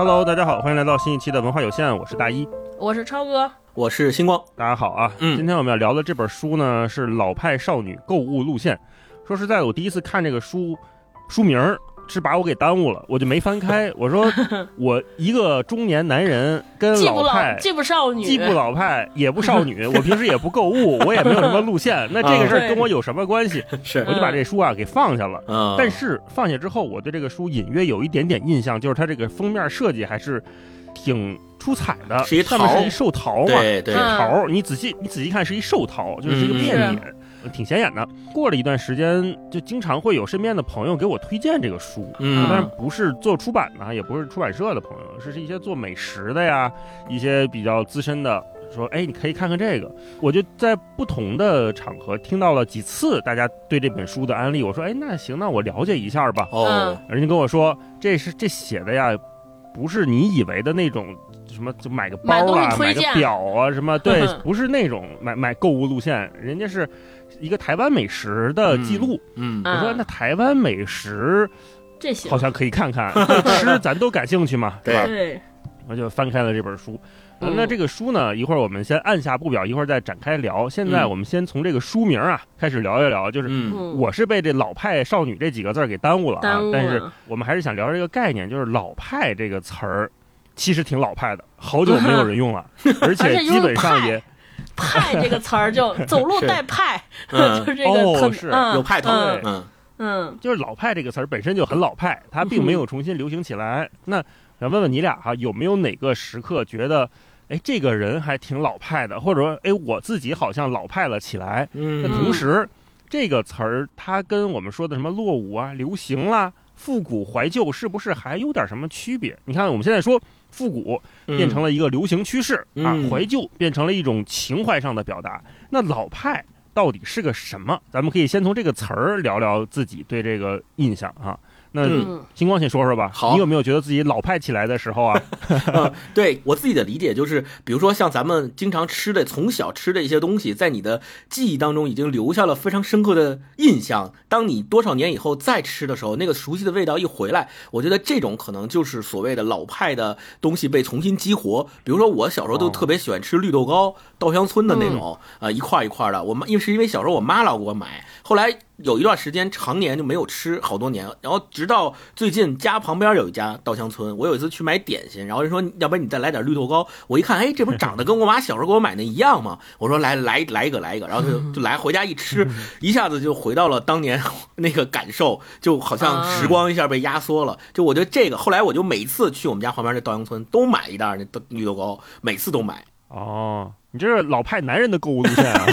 Hello，大家好，欢迎来到新一期的文化有限，我是大一，我是超哥，我是星光。大家好啊。嗯今天我们要聊的这本书呢是《老派少女购物路线》。说实在的，我第一次看这个书，书名儿是把我给耽误了，我就没翻开。我说 我一个中年男人跟既不老派既不少女，既不老派也不少女，我平时也不购物，我也没有什么路线，那这个事儿跟我有什么关系？是我就把这书啊给放下了。嗯，但是放下之后，我对这个书隐约有一点点印象，就是它这个封面设计还是挺出彩的，是一桃上面是一寿桃嘛，对对，嗯桃儿，你仔细你仔细看是一寿桃，就是一个嗯变是脸，挺显眼的。过了一段时间，就经常会有身边的朋友给我推荐这个书，嗯但是不是做出版的，也不是出版社的朋友，是是一些做美食的呀，一些比较资深的。说，哎，你可以看看这个。我就在不同的场合听到了几次大家对这本书的安利。我说，哎，那行，那我了解一下吧。哦，人家跟我说，这是这写的呀，不是你以为的那种什么，就买个包啊，买个表啊，什么，对嗯，不是那种买买购物路线，人家是一个台湾美食的记录。嗯嗯。我说那台湾美食这些好像可以看看，对 吃咱都感兴趣嘛，对。吧？对，我就翻开了这本书。那这个书呢，一会儿我们先按下不表，一会儿再展开聊。现在嗯。我们先从这个书名啊开始聊一聊，就是我是被这老派少女这几个字儿给耽误了啊但是我们还是想聊这个概念，就是老派这个词儿，其实挺老派的，好久没有 人用了，而而且 基本上也派这个词儿就 走路带派，就就这个很哦是嗯有派头，嗯嗯嗯就是老派这个词儿本身就很老派，它并没有重新流行起来。那想问问你俩哈，有没有哪个时刻觉得，哎，这个人还挺老派的，或者说，哎，我自己好像老派了起来？那嗯同时，这个词儿它跟我们说的什么落伍啊、流行啦、复古怀旧，是不是还有点什么区别？你看，我们现在说复古变成了一个流行趋势、嗯啊，怀旧变成了一种情怀上的表达。那老派到底是个什么？咱们可以先从这个词儿聊聊自己对这个印象哈。那星光先说说吧，好你有没有觉得自己老派起来的时候啊？嗯对我自己的理解就是，比如说像咱们经常吃的，从小吃的一些东西，在你的记忆当中已经留下了非常深刻的印象。当你多少年以后再吃的时候，那个熟悉的味道一回来，我觉得这种可能就是所谓的老派的东西被重新激活。比如说我小时候都哦特别喜欢吃绿豆糕，稻香村的那种，呃，一块儿一块儿的。我妈因为是因为小时候我妈老给我买，后来。有一段时间常年就没有吃，好多年，然后直到最近家旁边有一家稻香村，我有一次去买点心，然后人说要不然你再来点绿豆糕，我一看，哎，这不是长得跟我妈小时候给我买那一样吗？我说来来来一个来一个，然后就就来回家一吃，一下子就回到了当年 那个感受，就好像时光一下被压缩了。就我觉得这个，后来我就每次去我们家旁边那稻香村都买一袋那豆绿豆糕，每次都买。哦，你这是老派男人的购物路线啊！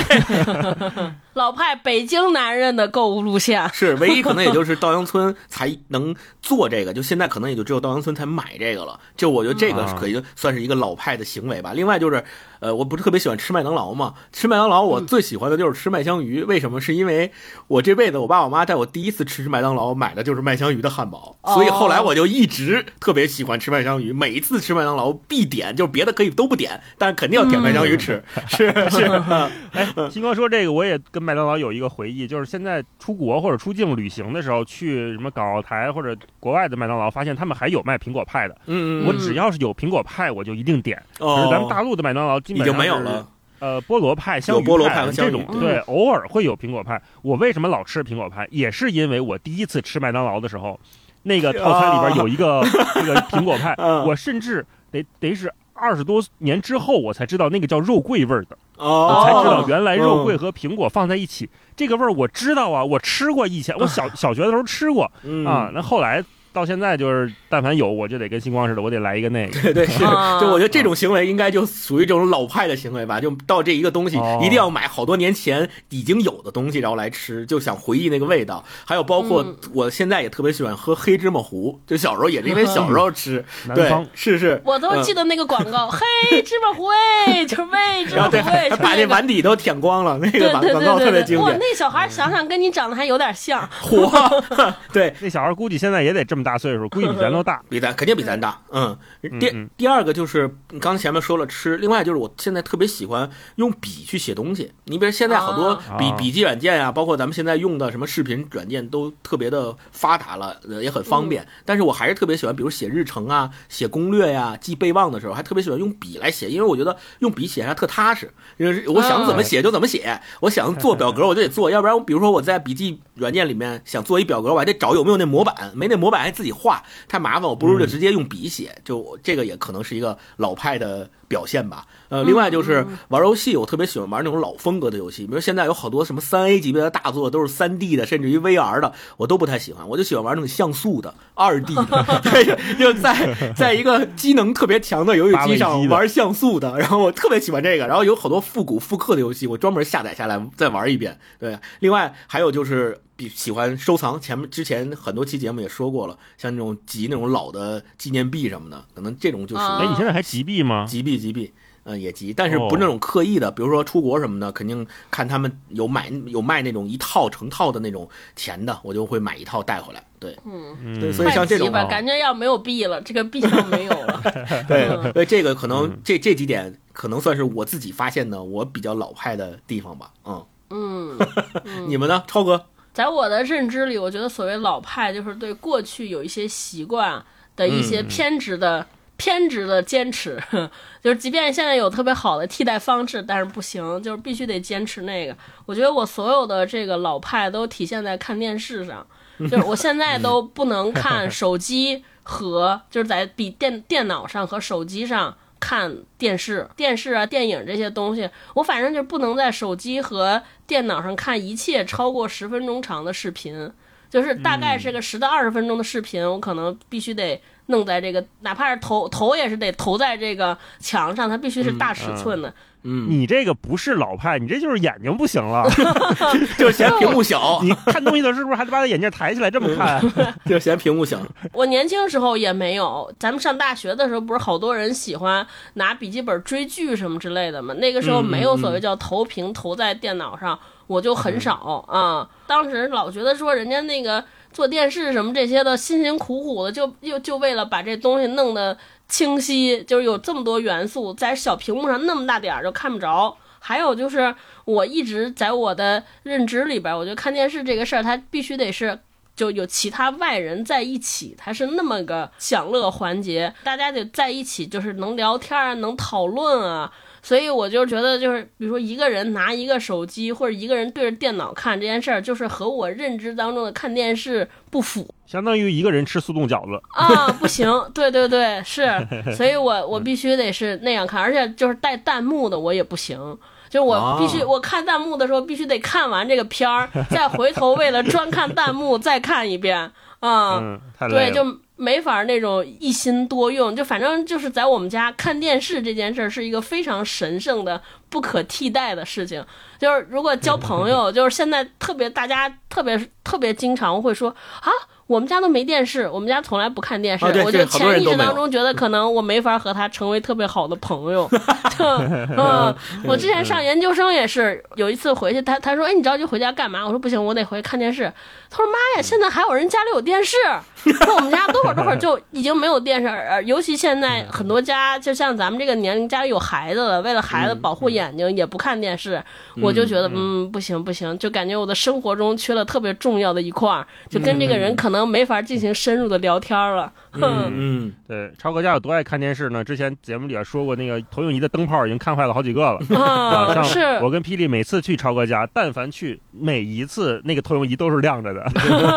老派北京男人的购物路线，是唯一可能也就是稻香村才能做这个，就现在可能也就只有稻香村才买这个了。就我觉得这个啊可以算是一个老派的行为吧。另外就是，呃，我不是特别喜欢吃麦当劳嘛，吃麦当劳我最喜欢的就是吃麦香鱼。为什么？是因为我这辈子我爸我妈带我第一次吃麦当劳买的就是麦香鱼的汉堡，哦所以后来我就一直特别喜欢吃麦香鱼。每一次吃麦当劳必点，就是别的可以都不点，但是肯定要点麦香鱼吃。是是 哎，星光说这个，我也跟麦当劳有一个回忆，就是现在出国或者出境旅行的时候，去什么港澳台或者国外的麦当劳，发现他们还有卖苹果派的。嗯嗯我只要是有苹果派，我就一定点。可哦是咱们大陆的麦当劳基已本上是经没有了。呃，菠萝派、香芋有菠萝派和这种，嗯。对，偶尔会有苹果派。我为什么老吃苹果派？也是因为我第一次吃麦当劳的时候，那个套餐里边有一个那个苹果派，嗯。我甚至得得是二十多年之后我才知道那个叫肉桂味儿的，哦，我才知道原来肉桂和苹果放在一起，这个味儿我知道啊，我吃过，以前我小小学的时候吃过嗯。啊，那后来到现在就是，但凡有我就得跟星光似的，我得来一个那个。对对是，啊。就我觉得这种行为应该就属于这种老派的行为吧，就到这一个东西哦。一定要买好多年前已经有的东西，然后来吃，就想回忆那个味道。还有包括嗯。我现在也特别喜欢喝黑芝麻糊，就小时候也是因为小时候吃，对南方，是是，我都记得那个广告，黑，芝麻糊哎，就是味，芝 然后对麻糊哎，，把这这碗底都舔光了，那个广告特别对对对，哇，那小孩想想跟你长得还有点像，嚯，对，那小孩估计现在也得这么这么大岁数，估计比咱都大。比咱肯定比咱大，嗯。第嗯第二个就是你刚才前面说了吃，另外就是我现在特别喜欢用笔去写东西。你比如现在好多啊笔啊笔记软件啊，包括咱们现在用的什么视频软件都特别的发达了，呃也很方便。但是我还是特别喜欢，比如写日程啊、写攻略呀、记备忘的时候，还特别喜欢用笔来写，因为我觉得用笔写还特踏实。就是我想怎么写就怎么写，我想做表格 我就得做，要不然比如说我在笔记软件里面想做一表格，我还得找有没有那模板，没那模板还自己画，太麻烦，我不如就直接用笔写。就这个也可能是一个老派的表现吧。呃，另外就是玩游戏，我特别喜欢玩那种老风格的游戏，比如现在有好多什么三 A 级别的大作都是三 D 的，甚至于 VR 的，我都不太喜欢，我就喜欢玩那种像素的二 D 的，对，就在在一个机能特别强的游戏机上玩像素的，然后我特别喜欢这个，然后有好多复古复刻的游戏，我专门下载下来再玩一遍。对，另外还有就是比喜欢收藏，前面之前很多期节目也说过了，像那种集那种老的纪念币什么的，可能这种就是啊哎，你现在还集币吗？集币集币。呃，也急，但是哦不是那种刻意的，比如说出国什么的，肯定看他们有买有卖那种一套成套的那种钱的，我就会买一套带回来。对，嗯，对，所以像这种吧，啊感觉要没有币了，这个币就没有了。对，嗯所以这个可能这这几点可能算是我自己发现的我比较老派的地方吧。嗯，嗯，你们呢，超哥？在我的认知里，我觉得所谓老派，就是对过去有一些习惯的一些嗯偏执的、偏执的坚持，就是即便现在有特别好的替代方式，但是不行，就是必须得坚持那个。我觉得我所有的这个老派都体现在看电视上，就是我现在都不能看手机和就是在比电电脑上和手机上。看电视、电视啊、电影这些东西，我反正就不能在手机和电脑上看一切超过十分钟长的视频，就是大概是个十到二十分钟的视频，我可能必须得弄在这个，哪怕是投投也是得投在这个墙上，它必须是大尺寸的。嗯，你这个不是老派，你这就是眼睛不行了。就是嫌屏幕小，你看东西的时候是不是还得把眼镜抬起来这么看？就是嫌屏幕小。我年轻时候也没有，咱们上大学的时候，不是好多人喜欢拿笔记本追剧什么之类的吗？那个时候没有所谓叫投屏投在电脑上，我就很少啊。当时老觉得说人家那个做电视什么这些的，辛辛苦苦的，就又就为了把这东西弄得清晰，就是有这么多元素，在小屏幕上那么大点儿就看不着。还有就是，我一直在我的认知里边，我觉得看电视这个事儿，它必须得是就有其他外人在一起，它是那么个享乐环节，大家得在一起，就是能聊天啊，能讨论啊。所以我就觉得，就是比如说一个人拿一个手机或者一个人对着电脑看这件事儿，就是和我认知当中的看电视不符相当于一个人吃速冻饺子。啊，不行，对对对，是，所以我我必须得是那样看，而且就是带弹幕的我也不行。就我必须，哦我看弹幕的时候必须得看完这个片儿，再回头为了专看弹幕再看一遍啊。对，就没法那种一心多用，就反正就是在我们家看电视这件事儿是一个非常神圣的、不可替代的事情。就是如果交朋友，就是现在特别大家特别特别经常会说啊。我们家都没电视，我们家从来不看电视。我就潜意识当中觉得，可能我没法和他成为特别好的朋友。嗯，我之前上研究生也是，有一次回去，他他说：“哎，你着急回家干嘛？”我说：“不行，我得回去看电视。”他说：“妈呀，现在还有人家里有电视？说我们家多会儿多会儿就已经没有电视，呃尤其现在很多家，就像咱们这个年龄，家里有孩子了，为了孩子保护眼睛，也不看电视。我就觉得，嗯，不行不行，就感觉我的生活中缺了特别重要的一块儿，就跟这个人可能没法进行深入的聊天了。哼，嗯，对，超哥家有多爱看电视呢？之前节目里也说过，那个投影仪的灯泡已经看坏了好几个了。啊，像是，我跟霹雳每次去超哥家，但凡去，每一次那个投影仪都是亮着的，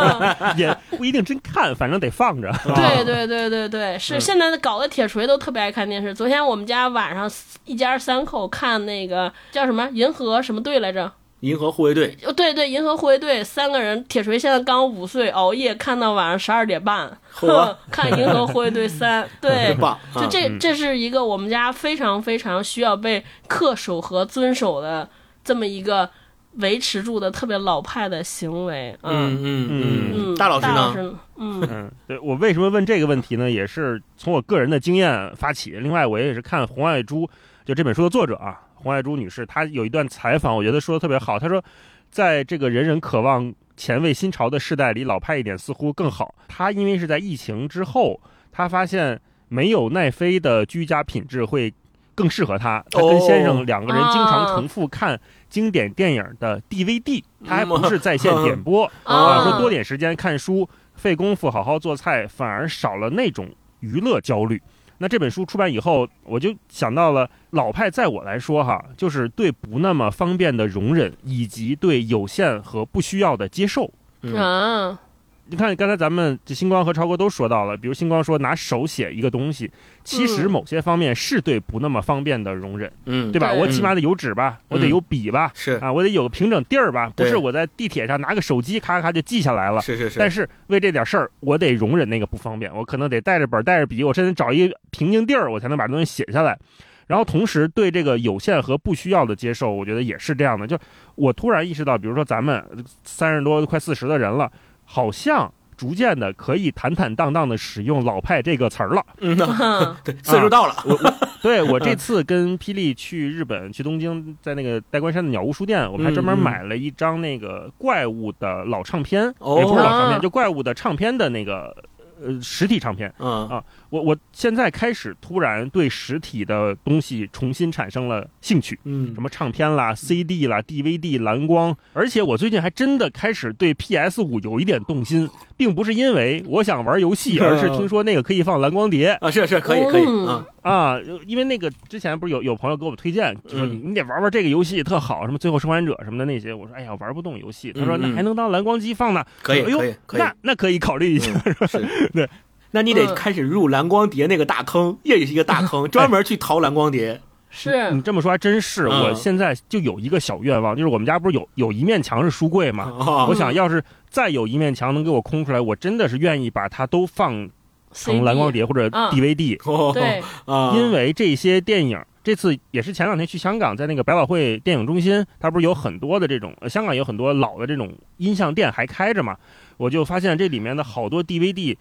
也不一定真看，反正得放着。对对对对对，是嗯现在的搞的铁锤都特别爱看电视。昨天我们家晚上一家三口看那个叫什么银河什么队来着？银河护卫队，哦，对对，银河护卫队三个人，铁锤现在刚五岁，熬夜看到晚上十二点半，嚯。看银河护卫队三，对就这，这是一个我们家非常非常需要被恪守和遵守的这么一个维持住的特别老派的行为。嗯嗯嗯嗯，大老师呢？师，嗯。嗯，对我为什么问这个问题呢？也是从我个人的经验发起。另外，我也是看红爱珠，就这本书的作者啊，洪爱珠女士，她有一段采访，我觉得说的特别好。她说，在这个人人渴望前卫新潮的时代里老派一点似乎更好。她因为是在疫情之后，她发现没有奈飞的居家品质会更适合她。她跟先生两个人经常重复看经典电影的 DVD，她还不是在线点播 啊，说多点时间看书，费功夫好好做菜，反而少了那种娱乐焦虑。那这本书出版以后，我就想到了老派，在我来说哈，就是对不那么方便的容忍，以及对有限和不需要的接受。啊，你看，刚才咱们这星光和超哥都说到了，比如星光说拿手写一个东西，其实某些方面是对不那么方便的容忍，嗯，对吧？我起码得有纸吧，我得有笔吧，是啊，我得有个平整地儿吧，不是我在地铁上拿个手机咔咔就记下来了。是是是，但是为这点事儿，我得容忍那个不方便，我可能得带着本儿带着笔，我甚至找一平静地儿，我才能把东西写下来。然后同时对这个有限和不需要的接受，我觉得也是这样的。就我突然意识到，比如说咱们三十多快四十的人了，好像逐渐的可以坦坦荡荡的使用“老派”这个词儿了。嗯呐，嗯。对，岁数到了，我我 对我这次跟霹雳去日本去东京，在那个代官山的鸟屋书店，我们还专门买了一张那个怪物的老唱片，哦。也不是老唱片，啊就怪物的唱片的那个呃实体唱片。嗯。啊我我现在开始突然对实体的东西重新产生了兴趣，嗯什么唱片啦、CD 啦、DVD、蓝光，而且我最近还真的开始对 PS 五有一点动心，并不是因为我想玩游戏，而是听说那个可以放蓝光碟啊，是是可以可以嗯。啊，啊，因为那个之前不是有有朋友给我推荐，就说嗯。你你得玩玩这个游戏特好，什么最后生还者什么的那些，我说哎呀玩不动游戏，他说那还能当蓝光机放呢，可以哎呦可以可以。那，那可以考虑一下。对。那你得嗯。开始入蓝光碟那个大坑，也是一个大坑，专门去淘蓝光碟。是。你这么说还真是，嗯。我现在就有一个小愿望，就是我们家不是有有一面墙是书柜吗？啊我想要是再有一面墙能给我空出来，我真的是愿意把它都放成蓝光碟或者嗯。DVD，、哦对，啊，因为这些电影。这次也是前两天去香港，在那个百老汇电影中心，它不是有很多的这种，呃香港有很多老的这种音像店还开着嘛，我就发现这里面的好多 DVD，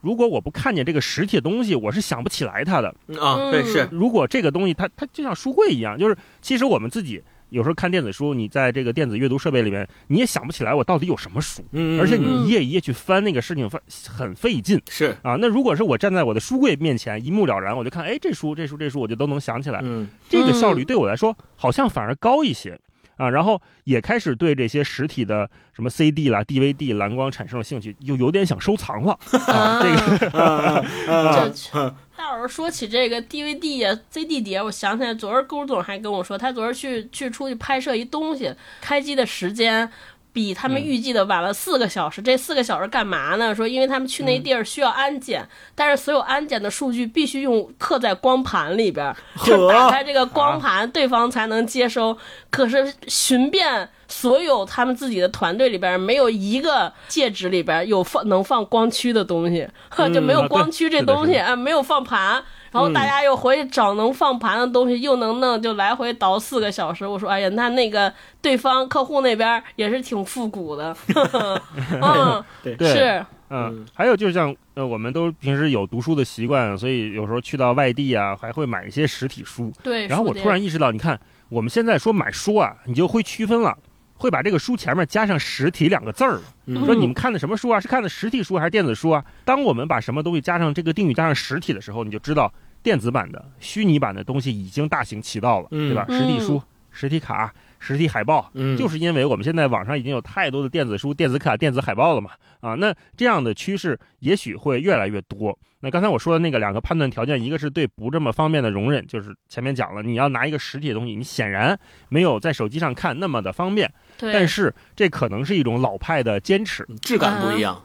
如果我不看见这个实体的东西，我是想不起来它的。啊，对嗯是，如果这个东西它它就像书柜一样，就是其实我们自己有时候看电子书，你在这个电子阅读设备里面，你也想不起来我到底有什么书，嗯，而且嗯你一页一页去翻那个事情，翻很费劲。是，啊。那如果是我站在我的书柜面前一目了然，我就看，哎，这书这书这书，我就都能想起来，嗯。这个效率对我来说好像反而高一些。啊，然后也开始对这些实体的什么 CD 啦、DVD、蓝光产生了兴趣，又有点想收藏了。啊，这个这啊大伙儿说起这个 DVD 呀、CD 碟，我想起来，昨儿勾总还跟我说，他昨儿去去出去拍摄一东西，开机的时间比他们预计的晚了四个小时。这四个小时干嘛呢？说因为他们去那地儿需要安检，但是所有安检的数据必须用刻在光盘里边儿，就打开这个光盘，对方才能接收。可是寻遍所有他们自己的团队里边，没有一个戒指里边有放能放光驱的东西，呵就没有光驱这东西啊，没有放盘。然后大家又回去找能放盘的东西，又能弄，就来回倒四个小时。我说，哎呀，那那个对方客户那边也是挺复古的，嗯，对对是，嗯，还有就是像呃，我们都平时有读书的习惯，所以有时候去到外地啊，还会买一些实体书。对。然后我突然意识到，你看我们现在说买书啊，你就会区分了，会把这个书前面加上“实体”两个字儿了。嗯说你们看的什么书啊？是看的实体书还是电子书啊？当我们把什么东西加上这个定语加上实体的时候，你就知道电子版的、虚拟版的东西已经大行其道了，嗯。对吧？嗯。实体书、实体卡、实体海报，嗯。就是因为我们现在网上已经有太多的电子书、电子卡、电子海报了嘛，啊，那这样的趋势也许会越来越多。那刚才我说的那个两个判断条件，一个是对不这么方便的容忍，就是前面讲了，你要拿一个实体的东西，你显然没有在手机上看那么的方便，对，但是这可能是一种老派的坚持。质感不一样，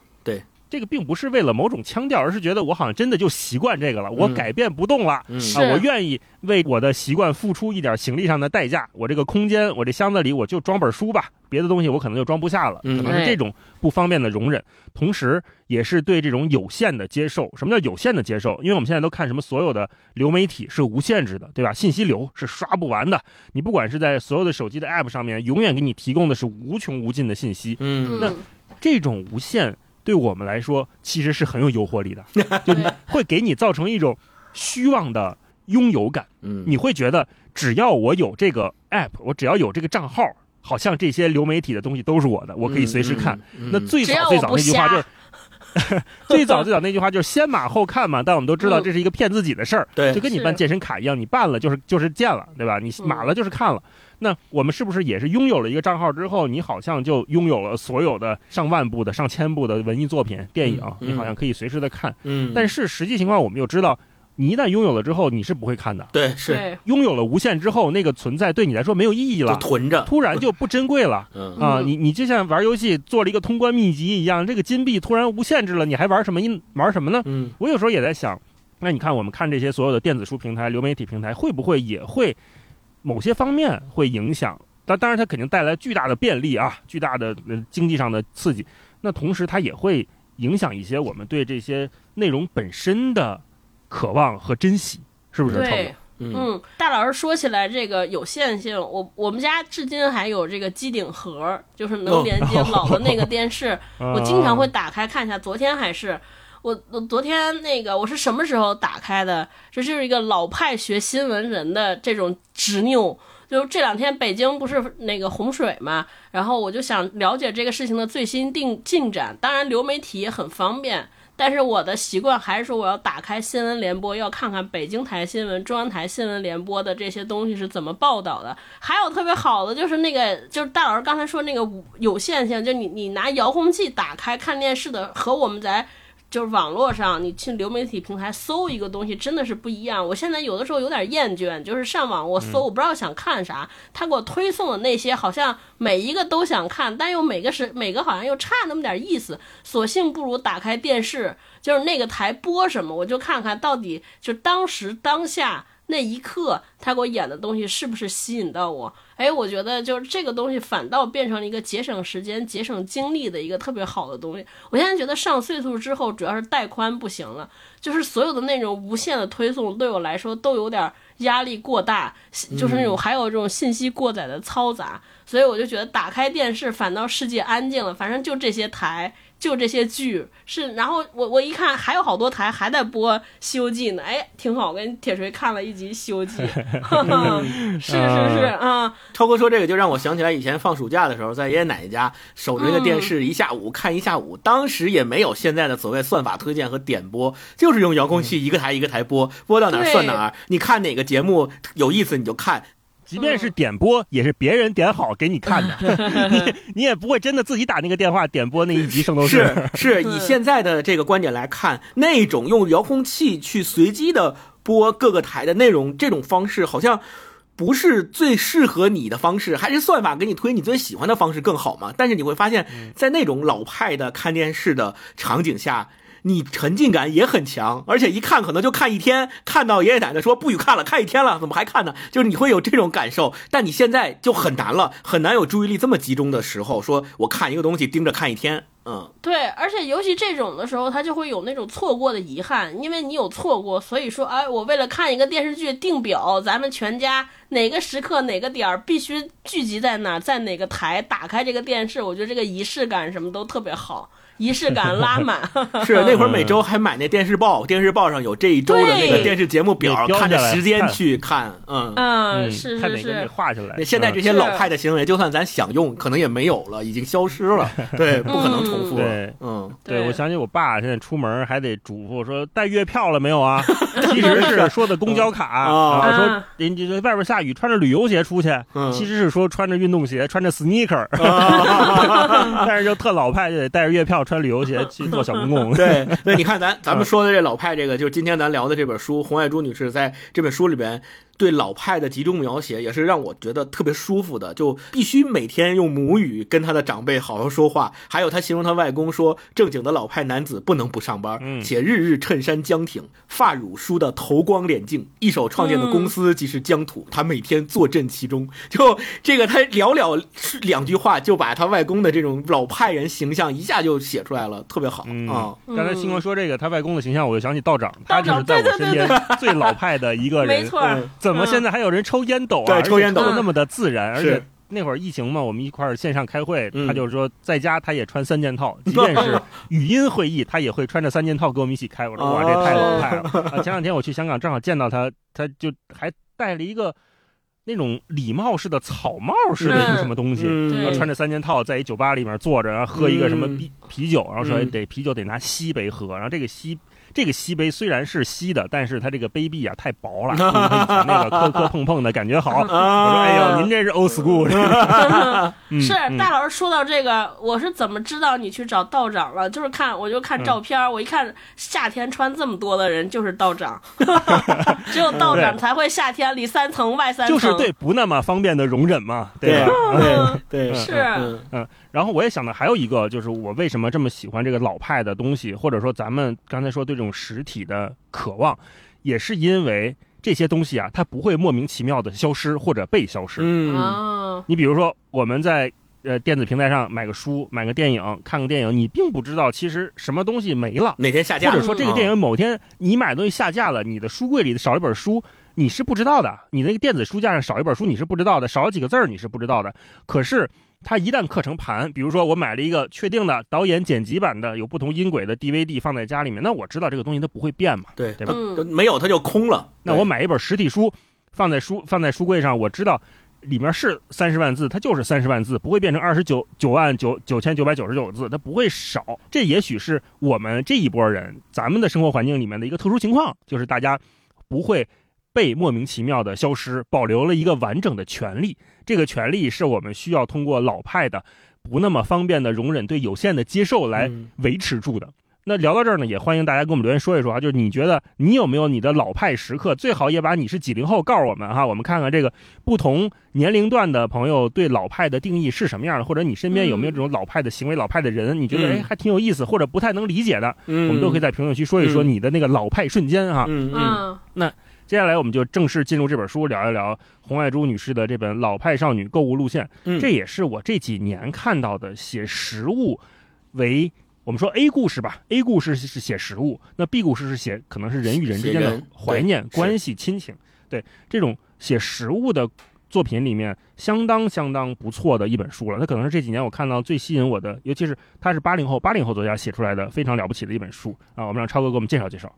这个并不是为了某种腔调，而是觉得我好像真的就习惯这个了，我嗯改变不动了。嗯啊，我愿意为我的习惯付出一点行李上的代价。我这个空间，我这箱子里我就装本书吧，别的东西我可能就装不下了。嗯可能是这种不方便的容忍，同时也是对这种有限的接受。什么叫有限的接受？因为我们现在都看什么，所有的流媒体是无限制的，对吧？信息流是刷不完的。你不管是在所有的手机的 App 上面，永远给你提供的是无穷无尽的信息。嗯那，这种无限对我们来说其实是很有诱惑力的，就对会给你造成一种虚妄的拥有感。嗯你会觉得只要我有这个 app，我只要有这个账号，好像这些流媒体的东西都是我的，我可以随时看。嗯。嗯那最早最早那句话就是。最早最早那句话就是先码后看嘛，但我们都知道这是一个骗自己的事儿，对，就跟你办健身卡一样，你办了就是就是见了，对吧？你码了就是看了。那我们是不是也是拥有了一个账号之后，你好像就拥有了所有的上万部的、上千部的文艺作品、电影，你好像可以随时的看。嗯，但是实际情况我们又知道。你一旦拥有了之后，你是不会看的。对，是拥有了无限之后，那个存在对你来说没有意义了，囤着，突然就不珍贵了。嗯啊，你你就像玩游戏做了一个通关秘籍一样，这个金币突然无限制了，你还玩什么？玩什么呢？嗯，我有时候也在想，那你看我们看这些所有的电子书平台、流媒体平台，会不会也会某些方面会影响？但当然，它肯定带来巨大的便利啊，巨大的经济上的刺激。那同时，它也会影响一些我们对这些内容本身的。渴望和珍惜，是不是？对，嗯，大老师说起来这个有线性，我我们家至今还有这个机顶盒，就是能连接老的那个电视，我经常会打开看一下。昨天还是我，我昨天那个我是什么时候打开的？这就是一个老派学新闻人的这种执拗。就是这两天北京不是那个洪水嘛，然后我就想了解这个事情的最新定进展。当然，流媒体也很方便。但是我的习惯还是说，我要打开新闻联播，要看看北京台新闻、中央台新闻联播的这些东西是怎么报道的。还有特别好的就是那个，就是大老师刚才说那个有线性，就你你拿遥控器打开看电视的，和我们在。就是网络上，你去流媒体平台搜一个东西，真的是不一样。我现在有的时候有点厌倦，就是上网我搜，我不知道想看啥，他给我推送的那些好像每一个都想看，但又每个是每个好像又差那么点意思，索性不如打开电视，就是那个台播什么，我就看看到底就当时当下。那一刻，他给我演的东西是不是吸引到我？哎，我觉得就是这个东西反倒变成了一个节省时间、节省精力的一个特别好的东西。我现在觉得上岁数之后，主要是带宽不行了，就是所有的那种无限的推送对我来说都有点压力过大，就是那种还有这种信息过载的嘈杂，所以我就觉得打开电视反倒世界安静了，反正就这些台。就这些剧是，然后我我一看还有好多台还在播《西游记》呢，哎，挺好，跟铁锤看了一集《西游记》，是是是啊。超哥说这个就让我想起来以前放暑假的时候，在爷爷奶奶家守着那个电视一下午看一下午，当时也没有现在的所谓算法推荐和点播，就是用遥控器一个台一个台播，播到哪儿算哪儿，你看哪个节目有意思你就看。即便是点播，也是别人点好给你看的，你你也不会真的自己打那个电话点播那一集《圣斗士》。是是以现在的这个观点来看，那种用遥控器去随机的播各个台的内容，这种方式好像不是最适合你的方式，还是算法给你推你最喜欢的方式更好嘛？但是你会发现在那种老派的看电视的场景下。你沉浸感也很强，而且一看可能就看一天，看到爷爷奶奶说不许看了，看一天了，怎么还看呢？就是你会有这种感受，但你现在就很难了，很难有注意力这么集中的时候，说我看一个东西盯着看一天，嗯，对，而且尤其这种的时候，他就会有那种错过的遗憾，因为你有错过，所以说，哎，我为了看一个电视剧定表，咱们全家哪个时刻哪个点儿必须聚集在哪，在哪个台打开这个电视，我觉得这个仪式感什么都特别好。仪式感拉满，是那会儿每周还买那电视报，电视报上有这一周的那个电视节目表，看着时间去看，嗯。嗯，是是是，画下来。现在这些老派的行为，就算咱想用，可能也没有了，已经消失了，对，不可能重复。对，嗯，对，我想起我爸现在出门还得嘱咐说带月票了没有啊？其实是说的公交卡啊，说人家外边下雨穿着旅游鞋出去，其实是说穿着运动鞋，穿着 sneaker，但是就特老派，就得带着月票。穿旅游鞋去做小公共，对对，你看咱 咱们说的这老派，这个就是今天咱聊的这本书，红爱珠女士在这本书里边。对老派的集中描写也是让我觉得特别舒服的，就必须每天用母语跟他的长辈好好说话。还有他形容他外公说，正经的老派男子不能不上班，且日日衬衫僵挺，发乳梳的头光脸净，一手创建的公司即是疆土，他每天坐镇其中。就这个，他寥寥两句话就把他外公的这种老派人形象一下就写出来了，特别好啊。刚才星光说这个他外公的形象，我就想起道长，他就是在我身边最老派的一个 人，没错。怎么现在还有人抽烟斗啊？对，抽烟斗那么的自然，而且那会儿疫情嘛，我们一块儿线上开会，他就是说在家他也穿三件套，即便是 语音会议，他也会穿着三件套跟我们一起开。我说哇，这太老派了！啊，前两天我去香港，正好见到他，他就还带了一个那种礼帽式的草帽似的一个什么东西，嗯然后穿着三件套在一酒吧里面坐着，然后喝一个什么嗯啤啤酒，然后说得啤酒得拿锡杯喝，然后这个锡。这个锡杯虽然是锡的，但是它这个杯壁啊太薄了，不 如它以前那个磕磕碰碰的感觉好。我说：“哎呦，您这是 old school。嗯”是嗯大老师说到这个，我是怎么知道你去找道长了？就是看，我就看照片，我一看夏天穿这么多的人就是道长，只有道长才会夏天里三层外三层。就是对不那么方便的容忍嘛，对吧？对对是嗯然后我也想到还有一个，就是我为什么这么喜欢这个老派的东西，或者说咱们刚才说对这种实体的渴望，也是因为这些东西啊，它不会莫名其妙的消失或者被消失。嗯啊，你比如说我们在呃电子平台上买个书、买个电影、看个电影，你并不知道其实什么东西没了，哪天下架了，或者说这个电影影某天你买的东西下架了，你的书柜里少一本书。你是不知道的，你那个电子书架上少一本书，你是不知道的，少了几个字儿，你是不知道的。可是它一旦刻成盘，比如说我买了一个确定的导演剪辑版的有不同音轨的 DVD 放在家里面，那我知道这个东西它不会变嘛。对对吧嗯没有它就空了。那我买一本实体书放在书放在书柜上，我知道里面是三十万字，它就是三十万字，不会变成二十九九万九九千九百九十九字，它不会少。这也许是我们这一波人咱们的生活环境里面的一个特殊情况，就是大家不会被莫名其妙的消失，保留了一个完整的权利。这个权利是我们需要通过老派的不那么方便的容忍对有限的接受来嗯维持住的。那聊到这儿呢，也欢迎大家跟我们留言说一说啊，就是你觉得你有没有你的老派时刻？最好也把你是几零后告诉我们哈，我们看看这个不同年龄段的朋友对老派的定义是什么样的，或者你身边有没有这种老派的行为、老派的人，你觉得嗯哎还挺有意思，或者不太能理解的，嗯，我们都可以在评论区说一说嗯你的那个老派瞬间哈。嗯嗯嗯接下来我们就正式进入这本书，聊一聊洪爱珠女士的这本《老派少女购物路线》。嗯这也是我这几年看到的写实物为我们说 A 故事吧，A 故事是写实物，那 B 故事是写可能是人与人之间的怀念、关系、亲情。对这种写实物的作品里面，相当相当不错的一本书了。它可能是这几年我看到最吸引我的，尤其是它是八零后八零后作家写出来的非常了不起的一本书啊！我们让超哥给我们介绍介绍。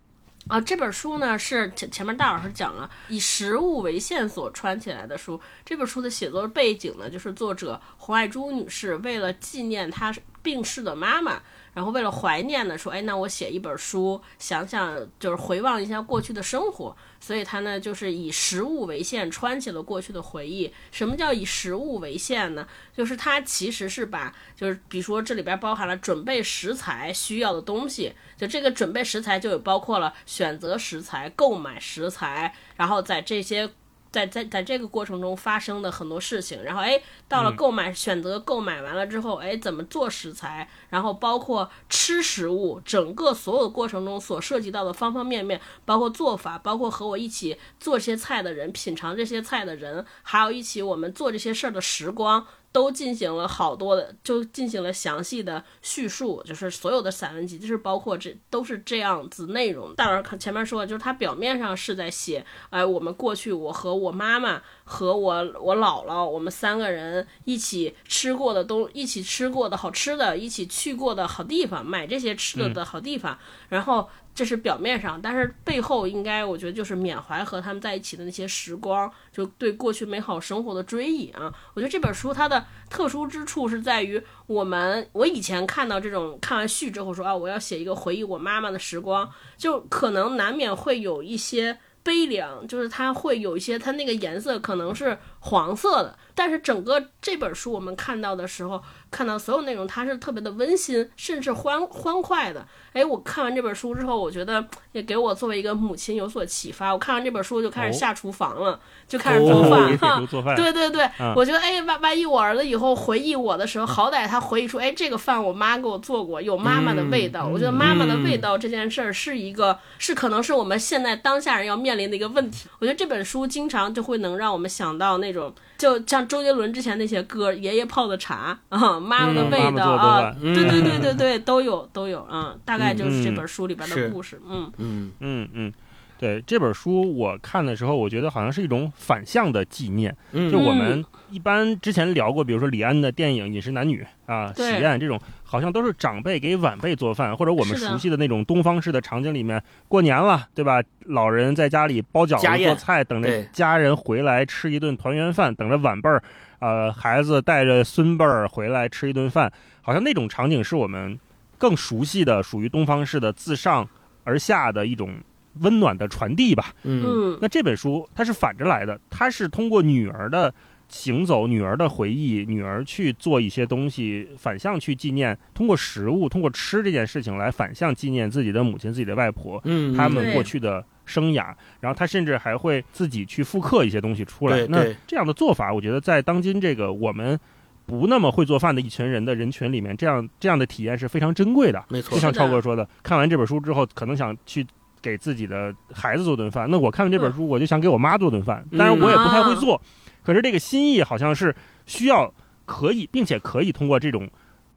啊，这本书呢是前前面大老师讲了，以食物为线索穿起来的书。这本书的写作背景呢，就是作者洪爱珠女士为了纪念她病逝的妈妈，然后为了怀念呢，说，哎，那我写一本书，想想就是回望一下过去的生活。所以他呢，就是以食物为线，穿起了过去的回忆。什么叫以食物为线呢？就是它其实是把，就是比如说这里边包含了准备食材需要的东西，就这个准备食材就有包括了选择食材、购买食材，然后在这些。在在在这个过程中发生的很多事情，然后哎，到了购买、选择购买完了之后，哎，怎么做食材，然后包括吃食物，整个所有的过程中所涉及到的方方面面，包括做法，包括和我一起做这些菜的人，品尝这些菜的人，还有一起我们做这些事儿的时光，都进行了好多的，就进行了详细的叙述，就是所有的散文集，就是包括这都是这样子内容。大老师看前面说的，就是他表面上是在写，哎，我们过去我和我妈妈和我我姥姥，我们三个人一起吃过的东，一起吃过的好吃的，一起去过的好地方，买这些吃的的好地方，然后。这是表面上，但是背后应该我觉得就是缅怀和他们在一起的那些时光，就对过去美好生活的追忆啊。我觉得这本书它的特殊之处是在于，我们我以前看到这种看完序之后说啊，我要写一个回忆我妈妈的时光，就可能难免会有一些悲凉，就是它会有一些它那个颜色可能是黄色的，但是整个这本书我们看到的时候，看到所有内容它是特别的温馨，甚至欢欢快的。哎，我看完这本书之后，我觉得也给我作为一个母亲有所启发。我看完这本书就开始下厨房了，就开始做饭哈。铁做饭，对对对，嗯我觉得哎，万万一我儿子以后回忆我的时候，好歹他回忆出，哎，这个饭我妈给我做过，有妈妈的味道。我觉得妈妈的味道这件事儿是一个，是可能是我们现在当下人要面临的一个问题。我觉得这本书经常就会能让我们想到那种，就像周杰伦之前那些歌，爷爷泡的茶啊，妈妈的嗯味妈妈的道啊，饭对对对对对，都有都有，啊，大概就是这本书里边的故事，嗯。嗯。嗯嗯，对这本书我看的时候，我觉得好像是一种反向的纪念。嗯就我们一般之前聊过，比如说李安的电影《饮食男女》啊，《喜对宴》这种，好像都是长辈给晚辈做饭，或者我们熟悉的那种东方式的场景里面，过年了，对吧？老人在家里包饺子、做菜，等着家人回来吃一顿团圆饭，等着晚辈儿，呃，孩子带着孙辈儿回来吃一顿饭，好像那种场景是我们更熟悉的，属于东方式的自上而下的一种温暖的传递吧。嗯嗯那这本书它是反着来的，它是通过女儿的行走、女儿的回忆、女儿去做一些东西，反向去纪念，通过食物、通过吃这件事情来反向纪念自己的母亲、自己的外婆，嗯，他们过去的生涯。然后他甚至还会自己去复刻一些东西出来。那这样的做法，我觉得在当今这个我们。不那么会做饭的一群人的人群里面，这样这样的体验是非常珍贵的。没错就，像超哥说的，看完这本书之后，可能想去给自己的孩子做顿饭。那我看完这本书，我就想给我妈做顿饭。当然，我也不太会做，可是这个心意好像是需要可以，并且可以通过这种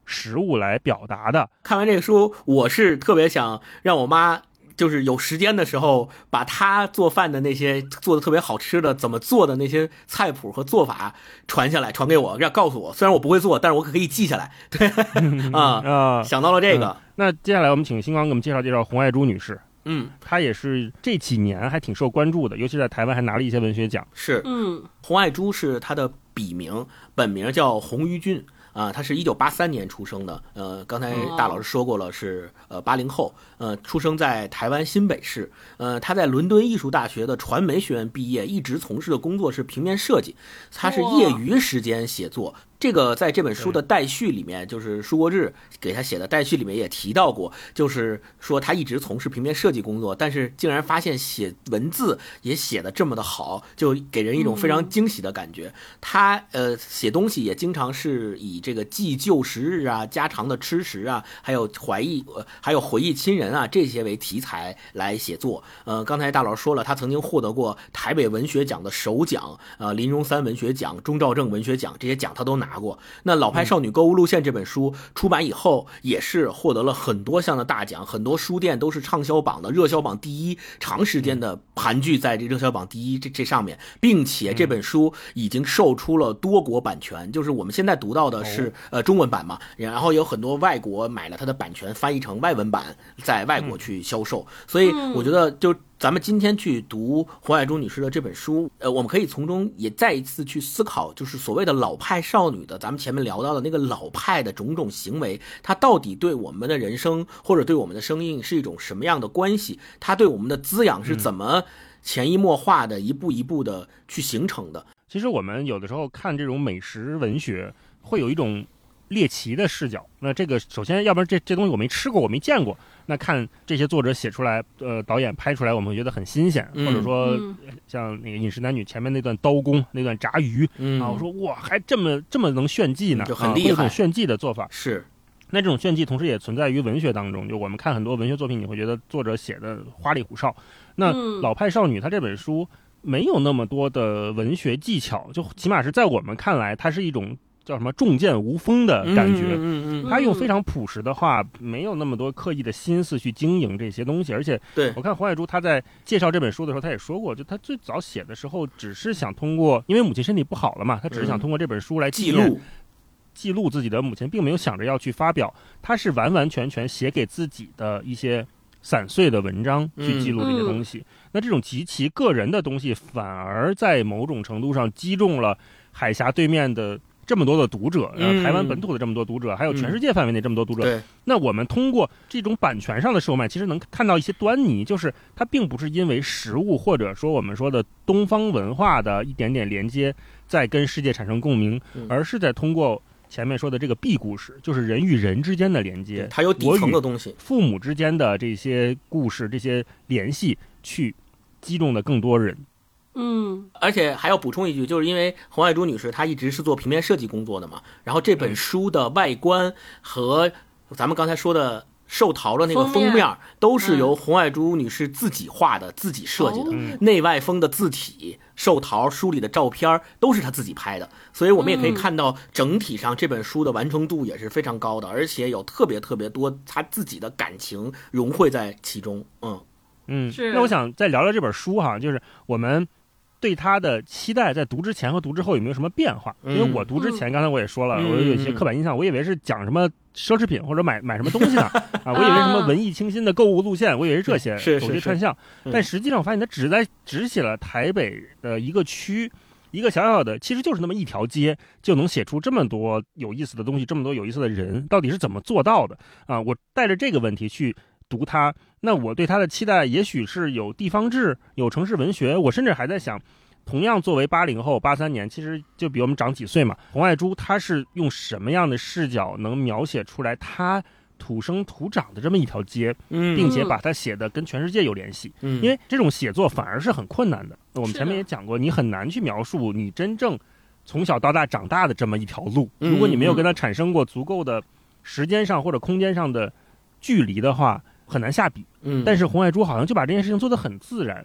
食物来表达的。看完这个书，我是特别想让我妈。就是有时间的时候，把她做饭的那些做的特别好吃的、怎么做的那些菜谱和做法传下来，传给我，让告诉我。虽然我不会做，但是我可以记下来。对 啊，啊、想到了这个，那接下来我们请星光给我们介绍介绍洪爱珠女士。嗯，他也是这几年还挺受关注的，尤其在台湾还拿了一些文学奖。是嗯洪爱珠是他的笔名，本名叫洪于俊。啊，他是一九八三年出生的，呃，刚才大老师说过了，是呃八零后，呃，出生在台湾新北市，呃，他在伦敦艺术大学的传媒学院毕业，一直从事的工作是平面设计，他是业余时间写作。这个在这本书的待序里面，就是舒国志给他写的待序里面也提到过，就是说他一直从事平面设计工作，但是竟然发现写文字也写的这么的好，就给人一种非常惊喜的感觉。他呃写东西也经常是以这个记旧时日啊、家常的吃食啊，还有怀忆呃还有回忆亲人啊这些为题材来写作。呃，刚才大佬说了，他曾经获得过台北文学奖的首奖，呃林荣三文学奖、钟兆正文学奖这些奖他都拿过。那《老派少女购物路线》这本书出版以后，也是获得了很多项的大奖，很多书店都是畅销榜的热销榜第一，长时间的盘踞在这热销榜第一这这上面，并且这本书已经售出了多国版权，就是我们现在读到的是呃中文版嘛，然后有很多外国买了它的版权，翻译成外文版，在外国去销售，所以我觉得就。咱们今天去读胡爱珠女士的这本书，呃，我们可以从中也再一次去思考，就是所谓的老派少女的，咱们前面聊到的那个老派的种种行为，它到底对我们的人生或者对我们的生命是一种什么样的关系？它对我们的滋养是怎么潜移默化的、一步一步的去形成的？其实我们有的时候看这种美食文学，会有一种猎奇的视角。那这个首先，要不然这这东西我没吃过，我没见过。那看这些作者写出来，呃，导演拍出来，我们会觉得很新鲜，嗯或者说嗯像那个《饮食男女》前面那段刀工，那段炸鱼嗯啊，我说哇，还这么这么能炫技呢，就很厉害啊这种炫技的做法。是，那这种炫技同时也存在于文学当中，就我们看很多文学作品，你会觉得作者写的花里胡哨。那嗯老派少女她这本书没有那么多的文学技巧，就起码是在我们看来，它是一种叫什么重剑无锋的感觉。嗯嗯嗯，他用非常朴实的话，没有那么多刻意的心思去经营这些东西，而且对我看黄海珠他在介绍这本书的时候，他也说过，就他最早写的时候，只是想通过，因为母亲身体不好了嘛，他只是想嗯通过这本书来记录，记录自己的母亲，并没有想着要去发表，他是完完全全写给自己的一些散碎的文章去记录这些东西。那这种极其个人的东西，反而在某种程度上击中了海峡对面的。这么多的读者，台湾本土的这么多读者，还有全世界范围内这么多读者，对，那我们通过这种版权上的售卖，其实能看到一些端倪，就是它并不是因为食物或者说我们说的东方文化的一点点连接，在跟世界产生共鸣嗯，而是在通过前面说的这个 B 故事，就是人与人之间的连接，它有底层的东西，父母之间的这些故事、这些联系，去击中的更多人。嗯。而且还要补充一句，就是因为洪爱珠女士她一直是做平面设计工作的嘛，然后这本书的外观和咱们刚才说的寿桃的那个封面。都是由洪爱珠女士自己画的、自己设计的，哦。内外封的字体、寿桃书里的照片都是她自己拍的，所以我们也可以嗯看到整体上这本书的完成度也是非常高的，而且有特别特别多她自己的感情融汇在其中，嗯。嗯，是。那我想再聊聊这本书哈，就是我们对他的期待，在读之前和读之后有没有什么变化？因为嗯我读之前，刚才我也说了，嗯我有一些刻板印象，我以为是讲什么奢侈品或者买买什么东西呢啊，我以为什么文艺清新的购物路线，我以为是这些走街串巷，嗯但实际上我发现他只在只写了台北的一个区。一个小小的，其实就是那么一条街，就能写出这么多有意思的东西，这么多有意思的人，到底是怎么做到的啊？我带着这个问题去读它，那我对它的期待，也许是有地方志，有城市文学。我甚至还在想，同样作为八零后，八三年，其实就比我们长几岁嘛。洪爱珠他是用什么样的视角能描写出来他土生土长的这么一条街，嗯并且把它写的跟全世界有联系？嗯，因为这种写作反而是很困难的。我们前面也讲过，你很难去描述你真正从小到大长大的这么一条路。嗯如果你没有跟它产生过足够的时间上或者空间上的距离的话，很难下笔。嗯，但是红爱珠好像就把这件事情做得很自然，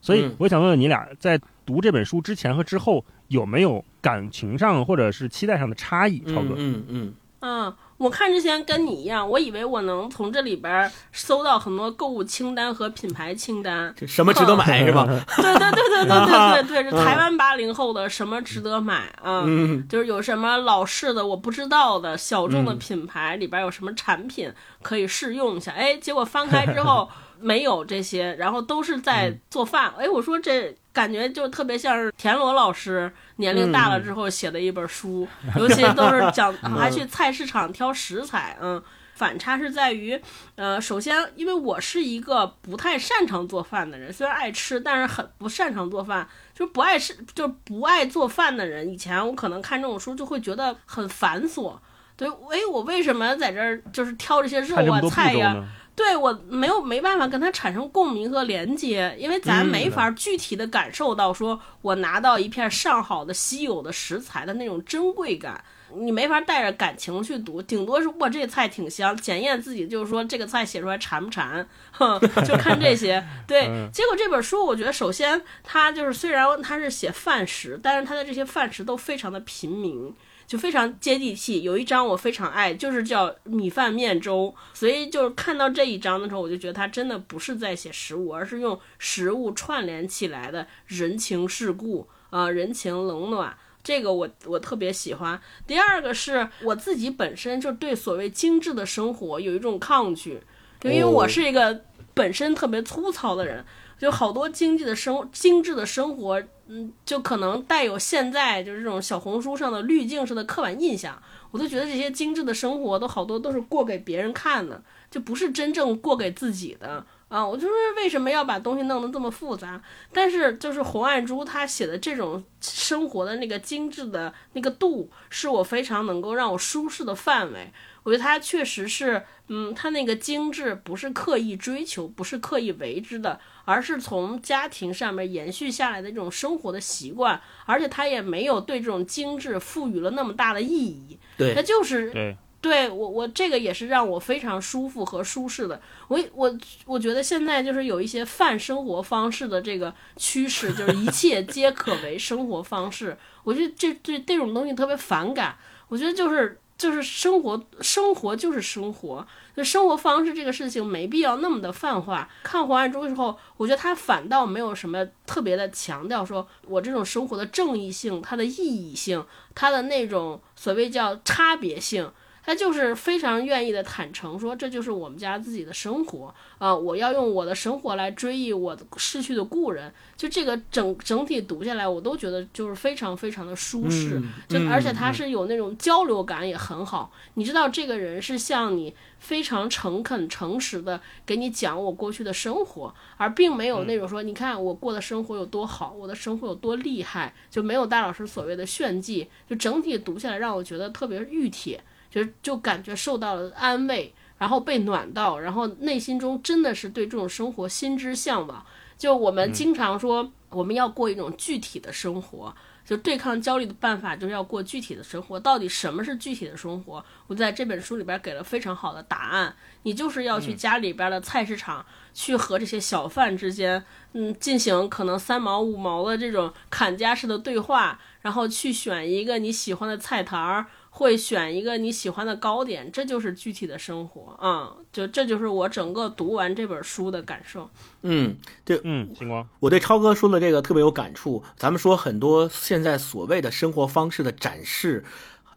所以嗯我想问问你俩，在读这本书之前和之后，有没有感情上或者是期待上的差异？超哥，嗯嗯嗯，我看之前跟你一样，我以为我能从这里边儿搜到很多购物清单和品牌清单。这什么值得买 是吧？对对对对对对对对，是台湾八零后的什么值得买啊？嗯就是有什么老式的我不知道的小众的嗯品牌里边有什么产品可以试用一下？哎，结果翻开之后没有这些，然后都是在嗯做饭。哎，我说这感觉就特别像是田螺老师年龄大了之后写的一本书，尤其都是讲 还去菜市场挑食材，嗯。反差是在于，呃，首先，因为我是一个不太擅长做饭的人，虽然爱吃，但是很不擅长做饭。就是不爱吃，就是不爱做饭的人，以前我可能看这种书就会觉得很繁琐。对，哎，我为什么在这儿就是挑这些肉啊菜呀？对我没有没办法跟他产生共鸣和连接，因为咱嗯没法具体的感受到说我拿到一片上好的稀有的食材的那种珍贵感。你没法带着感情去读，顶多是哇这菜挺香，检验自己就是说这个菜写出来馋不馋，哼，就看这些。对，嗯结果这本书我觉得首先它就是虽然它是写饭食，但是它的这些饭食都非常的平民。就非常接地气，有一章我非常爱，就是叫米饭面粥。所以就是看到这一章的时候，我就觉得他真的不是在写食物，而是用食物串联起来的人情世故啊、呃人情冷暖。这个我我特别喜欢。第二个是我自己本身就对所谓精致的生活有一种抗拒，就因为我是一个本身特别粗糙的人，就好多经济的生精致的生活，嗯，就可能带有现在就是这种小红书上的滤镜式的刻板印象。我都觉得这些精致的生活都好多都是过给别人看的，就不是真正过给自己的啊！我就是为什么要把东西弄得这么复杂？但是就是红爱珠她写的这种生活的那个精致的那个度，是我非常能够让我舒适的范围。我觉得他确实是，嗯，他那个精致不是刻意追求，不是刻意为之的，而是从家庭上面延续下来的这种生活的习惯，而且他也没有对这种精致赋予了那么大的意义，它对，就是对，对我，我这个也是让我非常舒服和舒适的。我我我觉得现在就是有一些泛生活方式的这个趋势，就是一切皆可为生活方式。我觉得这对这种东西特别反感。我觉得就是就是生活，生活就是生活，就生活方式这个事情没必要那么的泛化。看黄爱珠的时候，我觉得他反倒没有什么特别的强调，说我这种生活的正义性、它的意义性、它的那种所谓叫差别性。他就是非常愿意的坦诚说，这就是我们家自己的生活啊、我要用我的生活来追忆我的逝去的故人。就这个整整体读下来，我都觉得就是非常非常的舒适，嗯就嗯而且他是有那种交流感也很好。你知道这个人是向你非常诚恳、诚实的给你讲我过去的生活，而并没有那种说，你看我过的生活有多好，我的生活有多厉害，就没有大老师所谓的炫技。就整体读下来，让我觉得特别熨帖。就是就感觉受到了安慰，然后被暖到，然后内心中真的是对这种生活心之向往。就我们经常说，我们要过一种具体的生活，就对抗焦虑的办法就是要过具体的生活。到底什么是具体的生活？我在这本书里边给了非常好的答案。你就是要去家里边的菜市场，去和这些小贩之间，嗯，进行可能三毛五毛的这种砍价式的对话，然后去选一个你喜欢的菜摊儿。会选一个你喜欢的糕点，这就是具体的生活啊、就这就是我整个读完这本书的感受。嗯，对嗯，星光，我对超哥说的这个特别有感触。咱们说很多现在所谓的生活方式的展示。